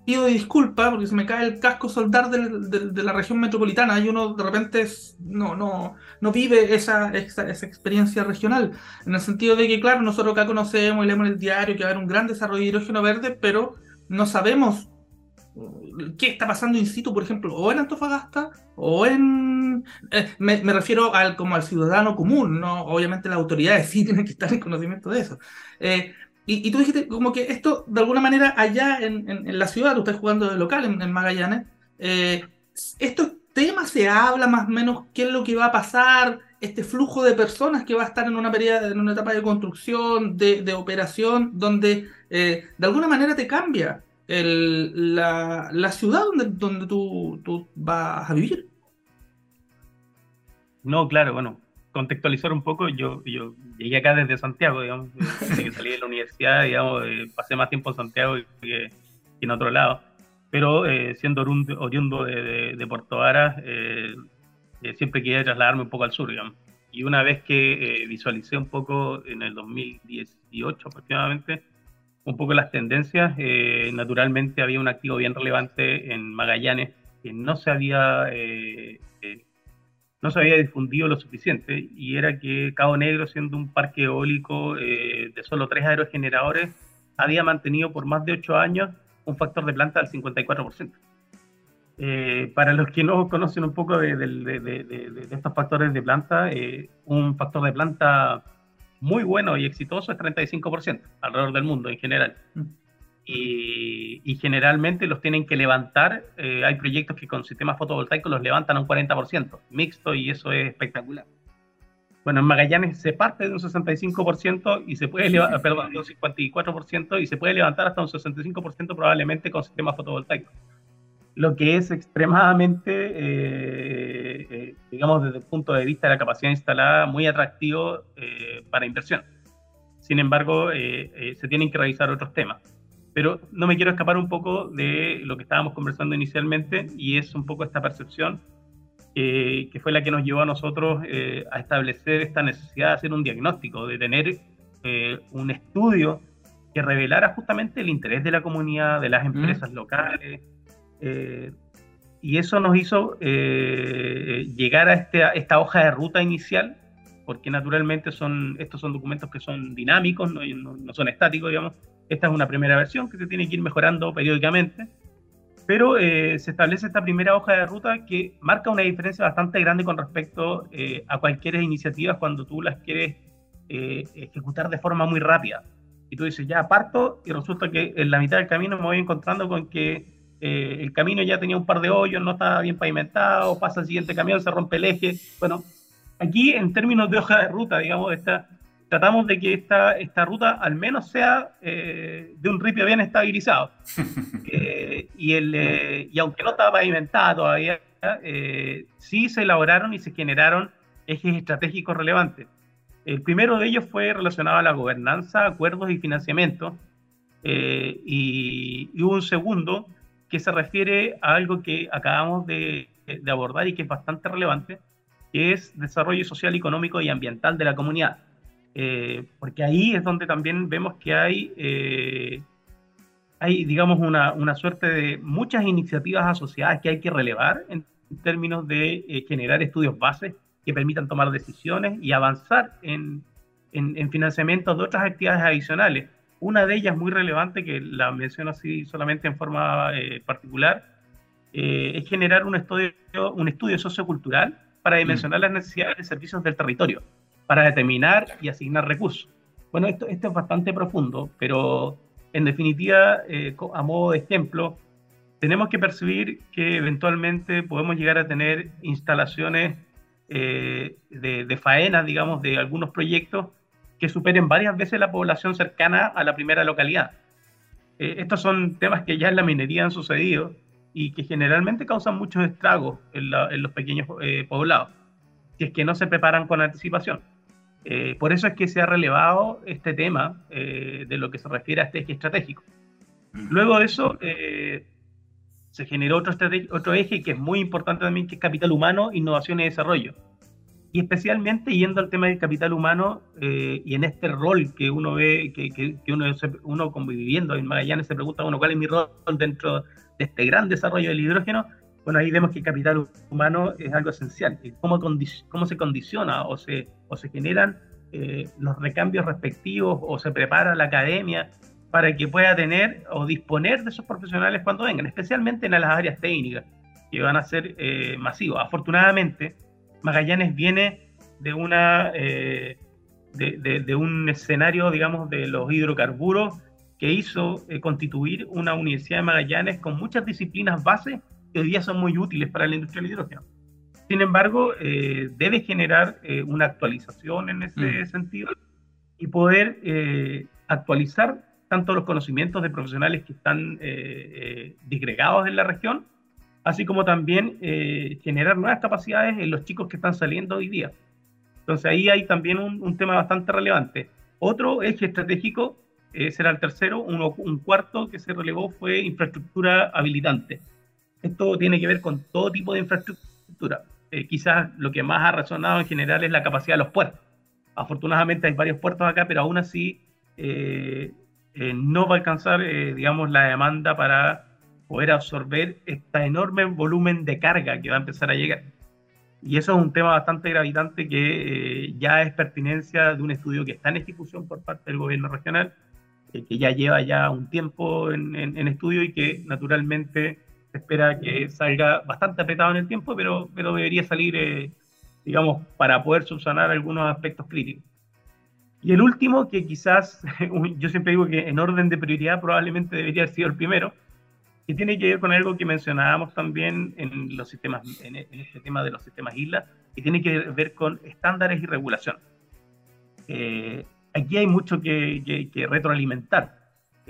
A: pido disculpas porque se me cae el casco soldar de, la región metropolitana y uno de repente no, no, no vive esa, esa, experiencia regional. En el sentido de que, claro, nosotros acá conocemos y leemos en el diario que va a haber un gran desarrollo de hidrógeno verde, pero no sabemos uh, qué está pasando in situ, por ejemplo, o en Antofagasta o en... Eh, me, refiero al, como al ciudadano común, ¿no? Obviamente las autoridades sí tienen que estar en conocimiento de eso. Eh, y, tú dijiste como que esto, de alguna manera, allá en, la ciudad, tú estás jugando de local en, Magallanes, eh, estos temas se habla más o menos qué es lo que va a pasar, este flujo de personas que va a estar en una, etapa de construcción, de, operación, donde eh, de alguna manera te cambia la, ciudad donde, tú vas a vivir.
C: No, claro, bueno, contextualizar un poco, yo, yo llegué acá desde Santiago, digamos, desde que salí de la universidad, digamos, eh, pasé más tiempo en Santiago que, en otro lado. Pero eh, siendo oriundo de, de, Puerto Varas, eh, siempre quería trasladarme un poco al sur, digamos. Y una vez que visualicé un poco en el 2018 aproximadamente, un poco las tendencias, naturalmente había un activo bien relevante en Magallanes que no se había no se había difundido lo suficiente y era que Cabo Negro, siendo un parque eólico eh, de solo tres aerogeneradores, había mantenido por más de ocho años un factor de planta del 54%. Eh, para los que no conocen un poco de, estos factores de planta, eh, un factor de planta muy bueno y exitoso es 35% alrededor del mundo en general. Y, generalmente los tienen que levantar. Eh, hay proyectos que con sistemas fotovoltaicos los levantan a un 40%, mixto, y eso es espectacular. Bueno, en Magallanes se parte de un 65% y se puede levantar, perdón, de un 54% y se puede levantar hasta un 65% probablemente con sistemas fotovoltaicos. Lo que es extremadamente, eh, eh, digamos, desde el punto de vista de la capacidad instalada, muy atractivo para inversión. Sin embargo, se tienen que revisar otros temas pero no me quiero escapar un poco de lo que estábamos conversando inicialmente y es un poco esta percepción que fue la que nos llevó a nosotros eh, a establecer esta necesidad de hacer un diagnóstico, de tener eh, un estudio que revelara justamente el interés de la comunidad, de las empresas locales. Eh, y eso nos hizo llegar a este, esta hoja de ruta inicial, porque naturalmente son, estos son documentos que son dinámicos, no, no son estáticos, digamos, esta es una primera versión que se tiene que ir mejorando periódicamente, pero eh, se establece esta primera hoja de ruta que marca una diferencia bastante grande con respecto eh, a cualquier iniciativa cuando tú las quieres eh, ejecutar de forma muy rápida. Y tú dices, ya parto y resulta que en la mitad del camino me voy encontrando con que el camino ya tenía un par de hoyos, no estaba bien pavimentado, pasa el siguiente camión, se rompe el eje. Bueno, aquí en términos de hoja de ruta, digamos, esta tratamos de que esta, esta ruta al menos sea eh, de un ripio bien estabilizado. Eh, y, el, eh, y aunque no estaba pavimentada todavía, sí se elaboraron y se generaron ejes estratégicos relevantes. El primero de ellos fue relacionado a la gobernanza, acuerdos y financiamiento. Y, y, hubo un segundo que se refiere a algo que acabamos de, de abordar y que es bastante relevante, que es desarrollo social, económico y ambiental de la comunidad eh, porque ahí es donde también vemos que hay, eh, hay digamos, una, una, suerte de muchas iniciativas asociadas que hay que relevar en términos de eh, generar estudios bases que permitan tomar decisiones y avanzar en, en, financiamiento de otras actividades adicionales. Una de ellas muy relevante, que la menciono así solamente en forma particular, es generar un estudio, un estudio sociocultural para dimensionar mm. las necesidades de servicios del territorio para determinar y asignar recursos. Bueno, esto, es bastante profundo, pero en definitiva, eh, a modo de ejemplo, tenemos que percibir que eventualmente podemos llegar a tener instalaciones eh, de, faena, digamos, de algunos proyectos que superen varias veces la población cercana a la primera localidad. Eh, estos son temas que ya en la minería han sucedido y que generalmente causan muchos estragos en, los pequeños poblados, si es que no se preparan con anticipación. Por eso es que se ha relevado este tema de lo que se refiere a este eje estratégico. Mm. Luego de eso, se generó otro, otro eje que es muy importante también, que es capital humano, innovación y desarrollo. Y especialmente yendo al tema del capital humano eh, y en este rol que uno ve, que, que, uno, uno conviviendo en Magallanes se pregunta, bueno, ¿cuál es mi rol dentro de este gran desarrollo del hidrógeno? Bueno, ahí vemos que el capital humano es algo esencial. ¿Cómo, cómo se condiciona o se, o se generan eh, los recambios respectivos o se prepara la academia para que pueda tener o disponer de esos profesionales cuando vengan, especialmente en las áreas técnicas, que van a ser eh, masivos. Afortunadamente, Magallanes viene de, una, eh, de, un escenario, digamos, de los hidrocarburos que hizo eh, constituir una universidad de Magallanes con muchas disciplinas base hoy día son muy útiles para la industria del hidrógeno. Sin embargo, debe generar una actualización en ese mm. sentido y poder actualizar tanto los conocimientos de profesionales que están eh, eh, disgregados en la región, así como también eh, generar nuevas capacidades en los chicos que están saliendo hoy día. Entonces ahí hay también un, tema bastante relevante. Otro eje estratégico será el tercero, uno, un cuarto que se relevó fue infraestructura habilitante. Esto tiene que ver con todo tipo de infraestructura. quizás lo que más ha resonado en general es la capacidad de los puertos. Afortunadamente hay varios puertos acá, pero aún así eh, no va a alcanzar, eh, digamos, la demanda para poder absorber este enorme volumen de carga que va a empezar a llegar. Y eso es un tema bastante gravitante que eh, ya es pertinencia de un estudio que está en ejecución por parte del gobierno regional, que ya lleva ya un tiempo en, en, estudio y que naturalmente se espera que salga bastante apretado en el tiempo, pero, pero debería salir, digamos, para poder subsanar algunos aspectos críticos. Y el último, que quizás yo siempre digo que en orden de prioridad probablemente debería haber sido el primero, que tiene que ver con algo que mencionábamos también en los sistemas, en, este tema de los sistemas islas, que tiene que ver con estándares y regulación. Eh, aquí hay mucho que, retroalimentar.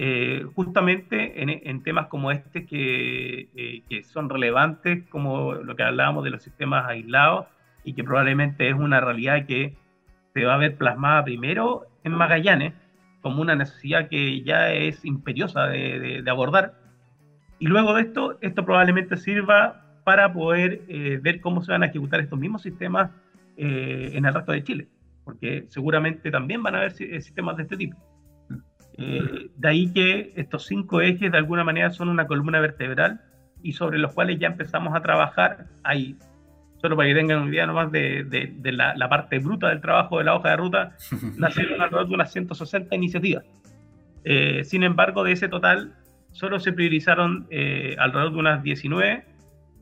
C: Eh, justamente en, temas como este que, eh, que son relevantes, como lo que hablábamos de los sistemas aislados, y que probablemente es una realidad que se va a ver plasmada primero en Magallanes como una necesidad que ya es imperiosa de, abordar. Y luego de esto, esto probablemente sirva para poder eh, ver cómo se van a ejecutar estos mismos sistemas en el resto de Chile, porque seguramente también van a haber sistemas de este tipo. De ahí que estos cinco ejes de alguna manera son una columna vertebral y sobre los cuales ya empezamos a trabajar. Hay solo para que tengan una idea nomás de, de, la, parte bruta del trabajo de la hoja de ruta, nacieron alrededor de unas 160 iniciativas. Eh, sin embargo, de ese total, solo se priorizaron eh, alrededor de unas 19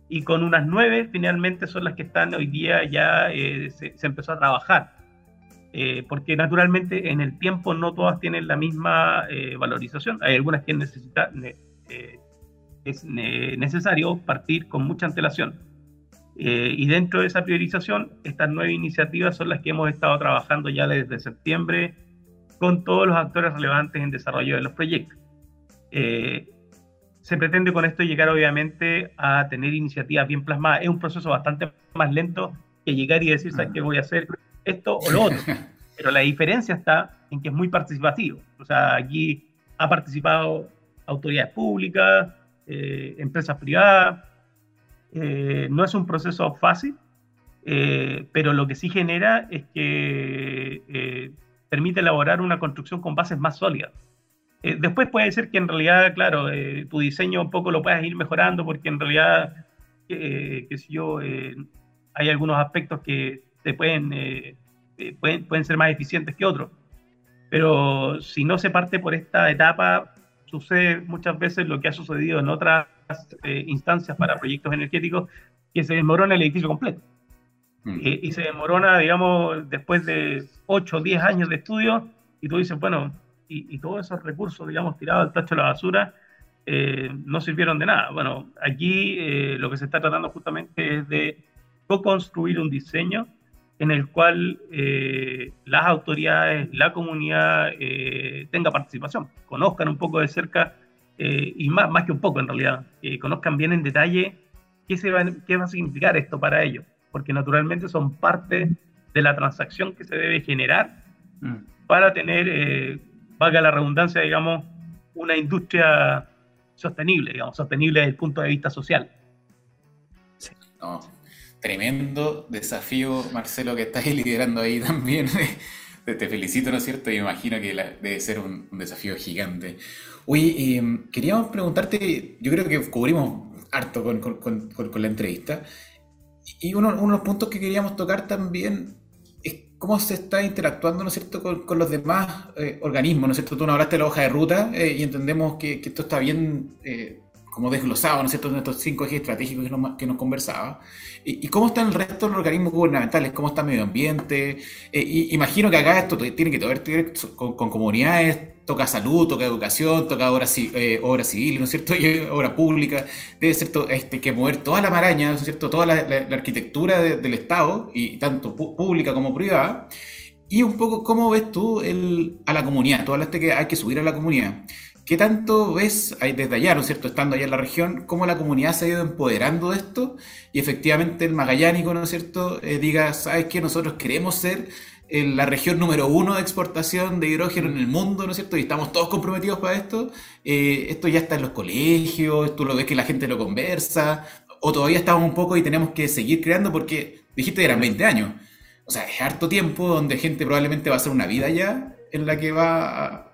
C: y con unas 9 finalmente son las que están hoy día ya eh, se, empezó a trabajar. Porque naturalmente en el tiempo no todas tienen la misma valorización. Hay algunas que necesita, es necesario partir con mucha antelación eh, y dentro de esa priorización, estas nueve iniciativas son las que hemos estado trabajando ya desde septiembre con todos los actores relevantes en desarrollo de los proyectos. Eh, se pretende con esto llegar obviamente a tener iniciativas bien plasmadas. Es un proceso bastante más lento que llegar y decir, ¿sabes qué voy a hacer? Esto o lo otro. Pero la diferencia está en que es muy participativo. O sea, aquí ha participado autoridades públicas, eh, empresas privadas, eh, no es un proceso fácil, eh, pero lo que sí genera es que permite elaborar una construcción con bases más sólidas. después puede ser que en realidad, claro, tu diseño un poco lo puedas ir mejorando porque en realidad, qué sé yo, hay algunos aspectos que te pueden, pueden, pueden ser más eficientes que otros. Pero si no se parte por esta etapa, sucede muchas veces lo que ha sucedido en otras eh, instancias para proyectos energéticos que se desmorona el edificio completo. Mm. Eh, y se desmorona, digamos, después de 8 o 10 años de estudio, y tú dices, bueno, y, todos esos recursos, digamos, tirados al tacho de la basura, eh, no sirvieron de nada. Bueno, aquí eh, lo que se está tratando justamente es de co-construir un diseño en el cual eh, las autoridades, la comunidad tenga participación, conozcan un poco de cerca y más, más que un poco en realidad, conozcan bien en detalle qué, se va, qué va a significar esto para ellos, porque naturalmente son parte de la transacción que se debe generar mm. para tener, valga la redundancia, digamos, una industria sostenible, digamos, sostenible desde el punto de vista social.
B: Sí. Tremendo desafío, Marcelo, que estás liderando ahí también. Te felicito, ¿no es cierto? Y imagino que debe ser un, desafío gigante. Oye, em, queríamos preguntarte, yo creo que cubrimos harto con, la entrevista, y uno, de los puntos que queríamos tocar también cómo se está interactuando, ¿no es cierto?, con, los demás eh, organismos, ¿no es cierto? Tú nos hablaste de la hoja de ruta eh, y entendemos que, esto está bien eh, como desglosado, ¿no es cierto?, en estos cinco ejes estratégicos que nos, que nos conversaba. ¿Y, cómo están el resto de los organismos gubernamentales? ¿Cómo está medio ambiente? y, imagino que acá esto tiene que ver con, comunidades toca salud, toca educación, toca obra, eh, obra civil, ¿no es cierto? Obra pública. Debe ser este, que mover toda la maraña, ¿no es cierto? Toda la, arquitectura del Estado, y tanto pública como privada. Y un poco, ¿cómo ves tú el, a la comunidad? Tú hablaste que hay que subir a la comunidad. ¿Qué tanto ves desde allá, ¿no es cierto?, estando allá en la región, cómo la comunidad se ha ido empoderando de esto y efectivamente el magallánico, ¿no es cierto?, eh, diga, ¿sabes qué? Nosotros queremos ser en la región número uno de exportación de hidrógeno en el mundo, ¿no es cierto? Y estamos todos comprometidos para esto. Eh, esto ya está en los colegios, tú lo ves que la gente lo conversa, o todavía estamos un poco y tenemos que seguir creando porque dijiste que eran 20 años. O sea, es harto tiempo donde gente probablemente va a hacer una vida ya en la que va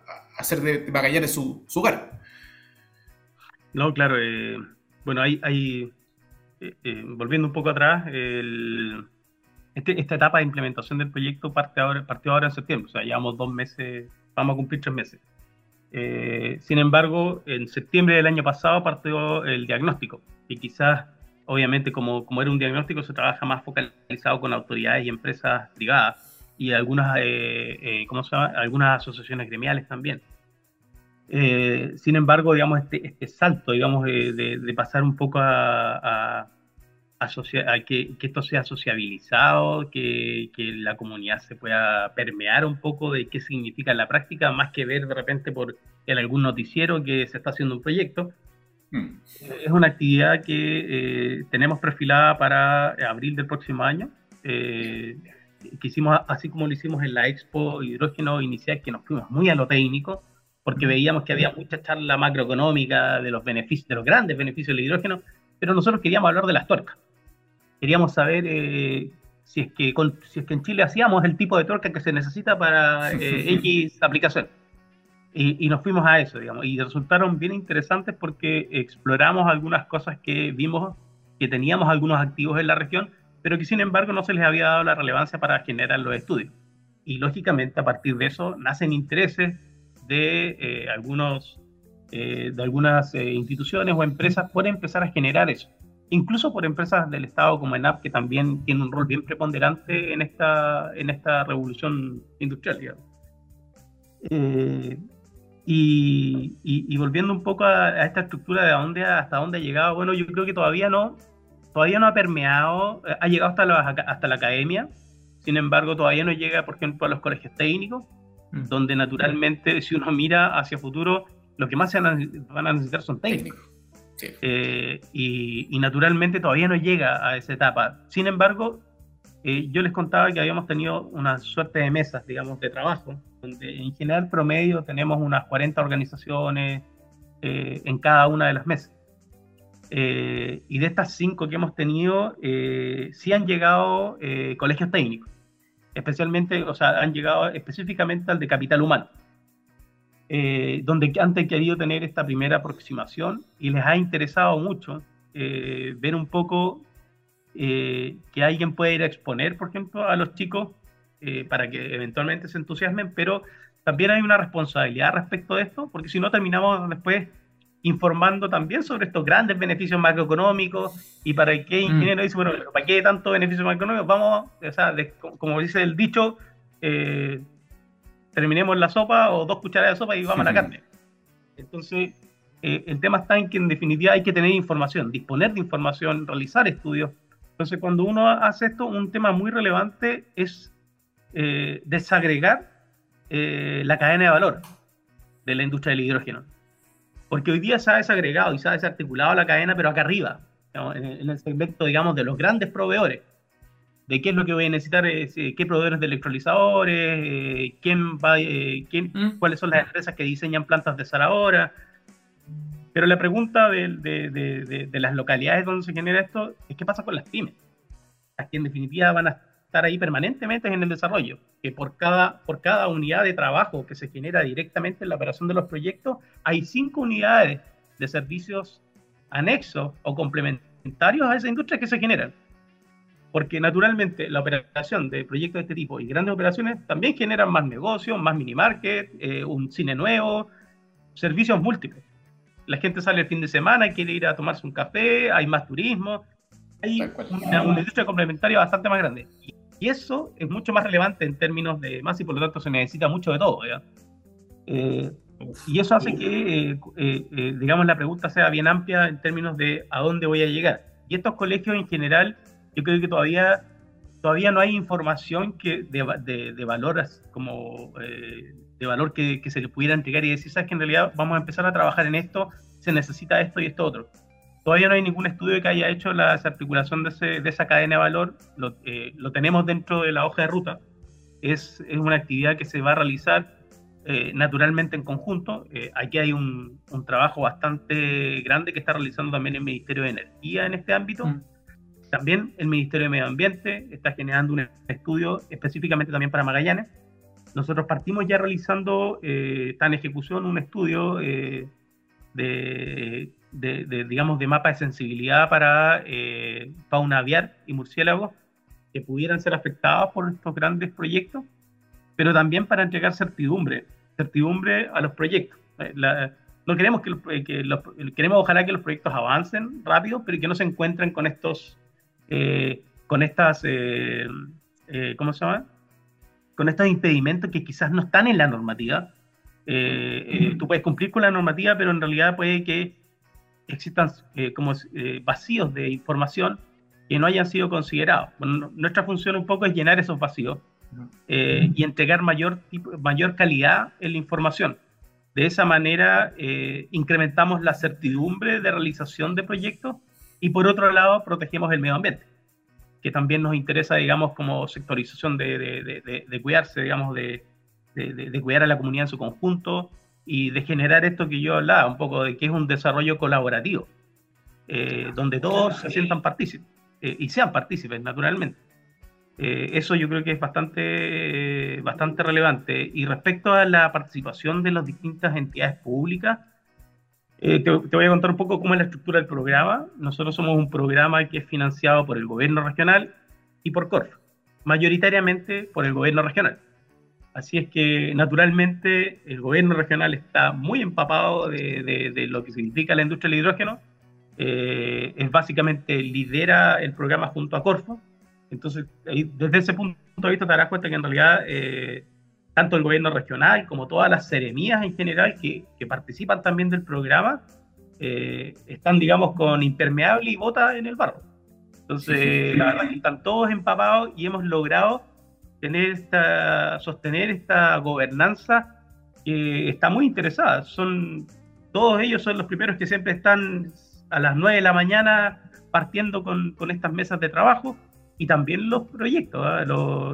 B: hacer de Magallanes su, su hogar.
C: No, claro. Eh, bueno, hay, hay eh, volviendo un poco atrás, el este, esta etapa de implementación del proyecto parte ahora, partió ahora en septiembre, o sea, llevamos dos meses, vamos a cumplir tres meses. Eh, sin embargo, en septiembre del año pasado partió el diagnóstico, y quizás, obviamente, como, como era un diagnóstico, se trabaja más focalizado con autoridades y empresas privadas y algunas, eh, eh ¿cómo se llama? algunas asociaciones gremiales también. Eh, sin embargo, digamos, este, este salto, digamos, de, de, pasar un poco a que, que, esto sea sociabilizado, que, que, la comunidad se pueda permear un poco de qué significa en la práctica, más que ver de repente por en algún noticiero que se está haciendo un proyecto. Hmm. Es una actividad que eh, tenemos perfilada para abril del próximo año. Eh, que hicimos así como lo hicimos en la Expo Hidrógeno Inicial, que nos fuimos muy a lo técnico, porque veíamos que había mucha charla macroeconómica de los beneficios, de los grandes beneficios del hidrógeno, pero nosotros queríamos hablar de las tuercas queríamos saber eh, si, es que si es que en Chile hacíamos el tipo de torca que se necesita para eh, X aplicación. Y, nos fuimos a eso, digamos, y resultaron bien interesantes porque exploramos algunas cosas que vimos que teníamos algunos activos en la región, pero que sin embargo no se les había dado la relevancia para generar los estudios. Y lógicamente a partir de eso nacen intereses de eh, algunos de algunas instituciones o empresas por empezar a generar eso incluso por empresas del Estado como ENAP, que también tiene un rol bien preponderante en esta, en esta revolución industrial. Eh, y, volviendo un poco a, esta estructura de dónde, hasta dónde ha llegado, bueno, yo creo que todavía no, todavía no ha permeado, eh, ha llegado hasta la, hasta la academia, sin embargo todavía no llega, por ejemplo, a los colegios técnicos, mm. donde naturalmente si uno mira hacia futuro, lo que más se van a necesitar son técnicos. Eh, y, naturalmente todavía no llega a esa etapa. Sin embargo, eh, yo les contaba que habíamos tenido una suerte de mesas, digamos, de trabajo, donde en general promedio tenemos unas 40 organizaciones eh, en cada una de las mesas. y de estas cinco que hemos tenido, sí han llegado colegios técnicos, especialmente, o sea, han llegado específicamente al de capital humano. Eh, donde han querido tener esta primera aproximación y les ha interesado mucho eh, ver un poco eh, que alguien puede ir a exponer, por ejemplo, a los chicos para que eventualmente se entusiasmen, pero también hay una responsabilidad respecto de esto, porque si no terminamos después informando también sobre estos grandes beneficios macroeconómicos y para qué mm. ingeniero dice, bueno, ¿para qué tanto beneficio macroeconómico? Vamos, o sea, como dice el dicho, terminemos la sopa o dos cucharadas de sopa y vamos a la carne. Entonces, eh, el tema está en que en definitiva hay que tener información, disponer de información, realizar estudios. Entonces, cuando uno hace esto, un tema muy relevante es eh, desagregar eh, la cadena de valor de la industria del hidrógeno. Porque hoy día se ha desagregado y se ha desarticulado la cadena, pero acá arriba, en, el segmento, digamos, de los grandes proveedores. De qué es lo que voy a necesitar, qué proveedores de electrolizadores, quién va, quién, mm. cuáles son las empresas que diseñan plantas de ahora pero la pregunta de, de, de, las localidades donde se genera esto es qué pasa con las pymes, las que en definitiva van a estar ahí permanentemente en el desarrollo, que por cada, por cada unidad de trabajo que se genera directamente en la operación de los proyectos, hay cinco unidades de servicios anexos o complementarios a esa industria que se generan. Porque naturalmente la operación de proyectos de este tipo y grandes operaciones también generan más negocios, más mini market, eh, un cine nuevo, servicios múltiples la gente sale el fin de semana, y quiere ir a tomarse un café, hay más turismo, hay una, industria complementaria bastante más grande. Y, eso es mucho más relevante en términos de más y por lo tanto se necesita mucho de todo. Eh, y eso hace que, eh, eh, digamos, la pregunta sea bien amplia en términos de a dónde voy a llegar. Y estos colegios en general, yo creo que todavía, todavía no hay información que de, de, valor como de valor que, se le pudiera entregar y decir, sabes que en realidad vamos a empezar a trabajar en esto, se necesita esto y esto otro. Todavía no hay ningún estudio que haya hecho la desarticulación de, de esa cadena de valor, lo, eh, lo, tenemos dentro de la hoja de ruta, es, es una actividad que se va a realizar eh, naturalmente en conjunto. Eh, aquí hay un, un, trabajo bastante grande que está realizando también el Ministerio de Energía en este ámbito. Mm. También el Ministerio de Medio Ambiente está generando un estudio específicamente también para Magallanes nosotros partimos ya realizando, está en ejecución un estudio eh, de, digamos, de mapa de sensibilidad para eh, fauna aviar y murciélagos que pudieran ser afectados por estos grandes proyectos, pero también para entregar certidumbre, certidumbre a los proyectos. no queremos que, que los, queremos ojalá que los proyectos avancen rápido, pero que no se encuentren con estos, con estas, ¿cómo se llama? con estos impedimentos que quizás no están en la normativa. Eh, eh, tú puedes cumplir con la normativa, pero en realidad puede que existan eh, como vacíos de información que no hayan sido considerados. nuestra función un poco es llenar esos vacíos y entregar mayor, mayor calidad en la información. De esa manera incrementamos la certidumbre de realización de proyectos y por otro lado protegemos el medio ambiente que también nos interesa, digamos, como sectorización de, de, de, cuidarse, digamos, de, cuidar a la comunidad en su conjunto y de generar esto que yo hablaba, un poco de que es un desarrollo colaborativo, eh, donde todos se sientan partícipes eh, y sean partícipes, naturalmente. Eh, eso yo creo que es bastante, bastante relevante. Y respecto a la participación de las distintas entidades públicas, eh, te, voy a contar un poco cómo es la estructura del programa. Nosotros somos un programa que es financiado por el gobierno regional y por CORF, mayoritariamente por el gobierno regional. Así es que naturalmente el gobierno regional está muy empapado de, lo que significa la industria del hidrógeno. Eh, es básicamente lidera el programa junto a Corfo. Entonces, desde ese punto de vista te darás cuenta que en realidad eh, tanto el gobierno regional como todas las seremías en general que, que participan también del programa, eh, están, digamos, con impermeable y bota en el barro. Entonces, la verdad que están todos empapados y hemos logrado tener esta, sostener esta gobernanza que está muy interesada. Son, todos ellos son los primeros que siempre están a las 9 de la mañana partiendo con, con estas mesas de trabajo y también los proyectos, ¿ah?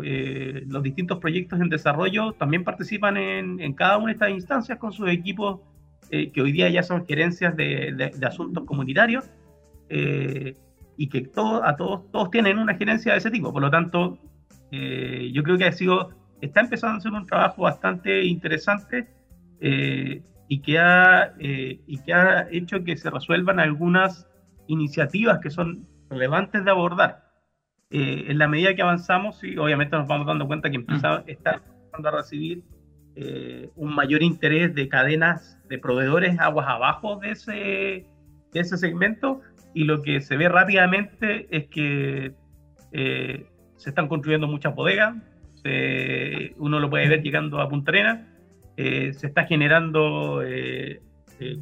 C: eh, los, distintos proyectos en desarrollo también participan en, cada una de estas instancias con sus equipos eh, que hoy día ya son gerencias de, asuntos comunitarios eh, y que todo, a todos, todos tienen una gerencia de ese tipo. Por lo tanto, yo creo que ha sido, está empezando a ser un trabajo bastante interesante y, que ha, y que ha hecho que se resuelvan algunas iniciativas que son relevantes de abordar. Eh, en la medida que avanzamos, sí, obviamente nos vamos dando cuenta que empieza, está empezando a recibir eh, un mayor interés de cadenas de proveedores aguas abajo de ese, de ese segmento y lo que se ve rápidamente es que eh, se están construyendo muchas bodegas, uno lo puede ver llegando a Punta Arenas, se está generando,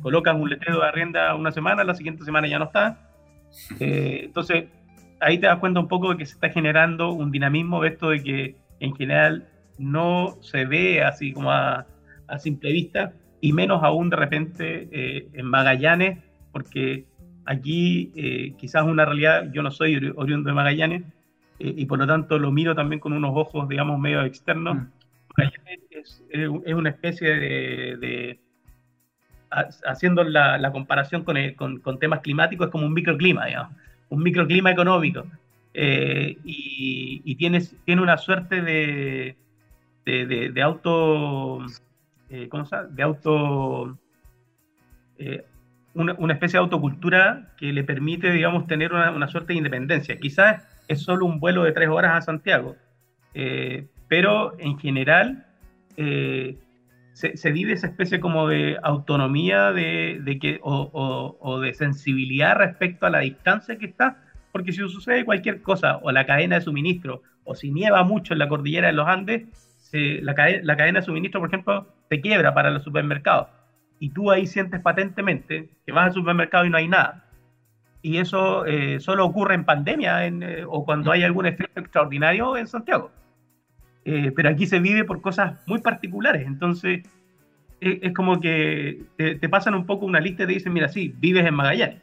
C: colocas un letrero de arrienda una semana, la siguiente semana ya no está. entonces, ahí te das cuenta un poco de que se está generando un dinamismo esto de que en general no se ve así como a, simple vista y menos aún de repente eh, en Magallanes, porque aquí eh, quizás una realidad, yo no soy oriundo de Magallanes eh, y por lo tanto lo miro también con unos ojos, digamos, medio externos. Mm. Magallanes es, una especie de, haciendo la, comparación con, con, con, temas climáticos, es como un microclima, digamos un microclima económico eh, y, tiene, tiene una suerte de, de, auto, eh, ¿cómo se llama? De auto, eh, una, especie de autocultura que le permite, digamos, tener una, suerte de independencia. Quizás es solo un vuelo de tres horas a Santiago, pero en general se, vive esa especie como de autonomía de, que, o, de sensibilidad respecto a la distancia que está, porque si sucede cualquier cosa, o la cadena de suministro, o si nieva mucho en la cordillera de los Andes, la, la, cadena de suministro, por ejemplo, se quiebra para los supermercados. Y tú ahí sientes patentemente que vas al supermercado y no hay nada. Y eso eh, solo ocurre en pandemia eh, o cuando hay algún efecto extraordinario en Santiago. Eh, pero aquí se vive por cosas muy particulares. Entonces, es, como que te, pasan un poco una lista y te dicen, mira, sí, vives en Magallanes.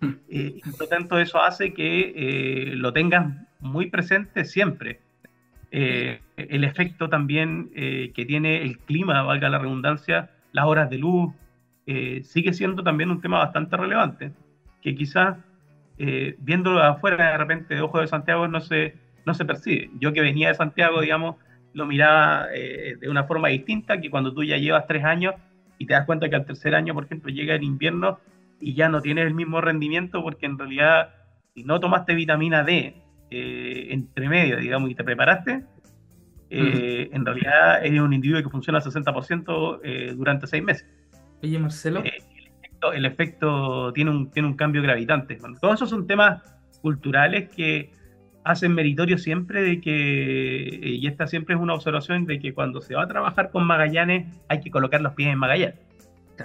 C: Hmm. Eh, por lo tanto, eso hace que eh, lo tengas muy presente siempre. el efecto también que tiene el clima, valga la redundancia, las horas de luz, sigue siendo también un tema bastante relevante, que quizás viéndolo afuera de repente de Ojo de Santiago no se, no se percibe. Yo que venía de Santiago, digamos, lo miraba eh, de una forma distinta que cuando tú ya llevas tres años y te das cuenta que al tercer año, por ejemplo, llega el invierno y ya no tienes el mismo rendimiento porque en realidad si no tomaste vitamina D eh, entre medio, digamos, y te preparaste, eh, en realidad eres un individuo que funciona al 60% durante seis meses.
A: Oye, Marcelo.
C: El, efecto, tiene, un, tiene un cambio gravitante. todos esos son temas culturales que hacen meritorio siempre de que, eh, y esta siempre es una observación, de que cuando se va a trabajar con Magallanes hay que colocar los pies en Magallanes.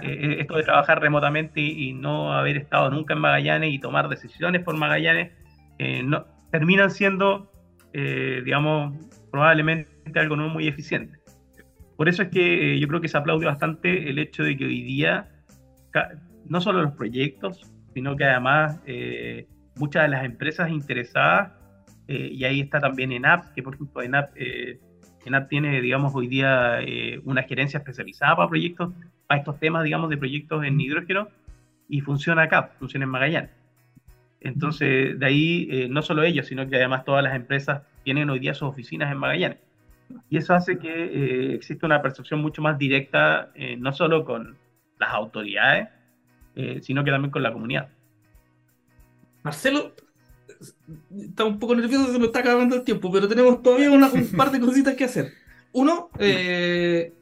C: Eh, eh, esto de trabajar remotamente y, no haber estado nunca en Magallanes y tomar decisiones por Magallanes, no, terminan siendo, digamos, probablemente algo no muy eficiente. Por eso es que yo creo que se aplaude bastante el hecho de que hoy día, no solo los proyectos, sino que además muchas de las empresas interesadas eh, y ahí está también ENAP, que por ejemplo ENAP, eh, ENAP tiene, digamos, hoy día eh, una gerencia especializada para proyectos, para estos temas, digamos, de proyectos en hidrógeno, y funciona acá, funciona en Magallanes. Entonces, de ahí, no solo ellos, sino que además todas las empresas tienen hoy día sus oficinas en Magallanes. Y eso hace que exista una percepción mucho más directa, no solo con las autoridades, sino que también con la comunidad.
A: Marcelo, está un poco nervioso, se me está acabando el tiempo, pero tenemos todavía un par de cositas que hacer. Uno, eh,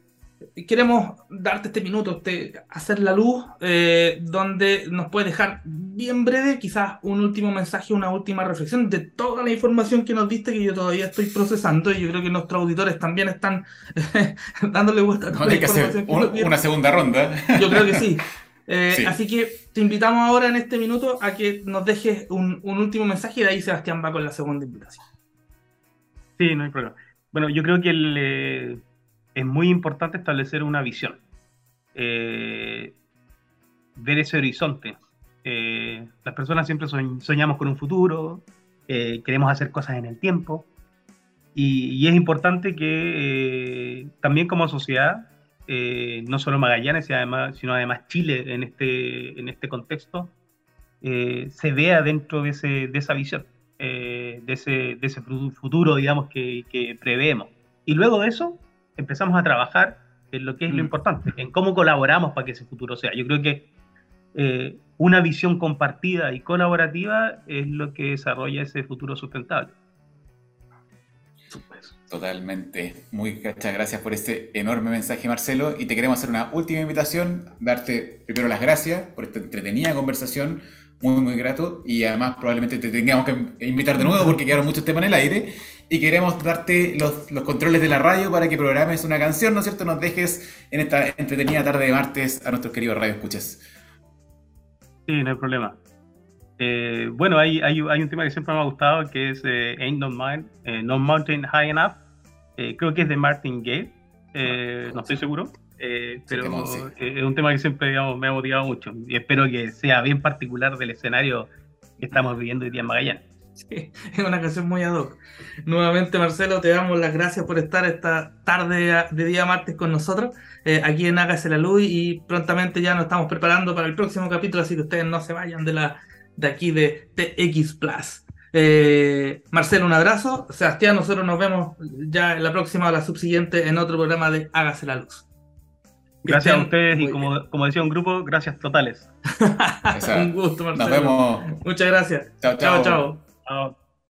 A: queremos darte este minuto, este, hacer la luz, eh, donde nos puedes dejar bien breve, quizás un último mensaje, una última reflexión de toda la información que nos diste, que yo todavía estoy procesando, y yo creo que nuestros auditores también están dándole vuelta a
B: toda la información. una segunda ronda.
A: Yo creo que sí. Eh, así que te invitamos ahora en este minuto a que nos dejes un, último mensaje y de ahí Sebastián va con la segunda invitación.
C: Sí, no hay problema. Bueno, yo creo que eh, es muy importante establecer una visión, eh, ver ese horizonte. las personas siempre soñamos con un futuro, queremos hacer cosas en el tiempo y es importante que también como sociedad eh, no solo Magallanes, sino además Chile en este, en este contexto, eh, se vea dentro de, ese, de esa visión, eh, de, ese, de, ese, futuro, digamos, que, que, preveemos. Y luego de eso, empezamos a trabajar en lo que es lo mm. importante, en cómo colaboramos para que ese futuro sea. Yo creo que una visión compartida y colaborativa es lo que desarrolla ese futuro sustentable.
B: Totalmente. Muy muchas gracias por este enorme mensaje, Marcelo. Y te queremos hacer una última invitación, darte primero las gracias por esta entretenida conversación, muy, muy grato. Y además probablemente te tengamos que invitar de nuevo porque quedaron muchos temas en el aire. y queremos darte los, los, controles de la radio para que programes una canción, ¿no es cierto? Nos dejes en esta entretenida tarde de martes a nuestros queridos radio escuches.
C: Sí, no hay problema. Eh, bueno, hay, hay, hay, un tema que siempre me ha gustado que es eh, Ain't No, Mind, eh, no Mountain High Enough. creo que es de Martin Gaye, no estoy seguro. pero es un tema que siempre me ha motivado mucho y espero que sea bien particular del escenario que estamos viviendo hoy día en Magallanes.
A: Sí, es una canción muy ad hoc. Nuevamente, Marcelo, te damos las gracias por estar esta tarde de día martes con nosotros, eh, aquí en Hágase la Luz, y prontamente ya nos estamos preparando para el próximo capítulo, así que ustedes no se vayan de, la, de aquí de TX Plus. Eh, Marcelo, un abrazo. Sebastián, nosotros nos vemos ya en la próxima o la subsiguiente en otro programa de Hágase la Luz.
C: Gracias a ustedes y como, como, decía un grupo, gracias totales.
A: un gusto, Marcelo.
B: Nos vemos.
A: Muchas gracias.
B: chao. chao. chao.
C: chao.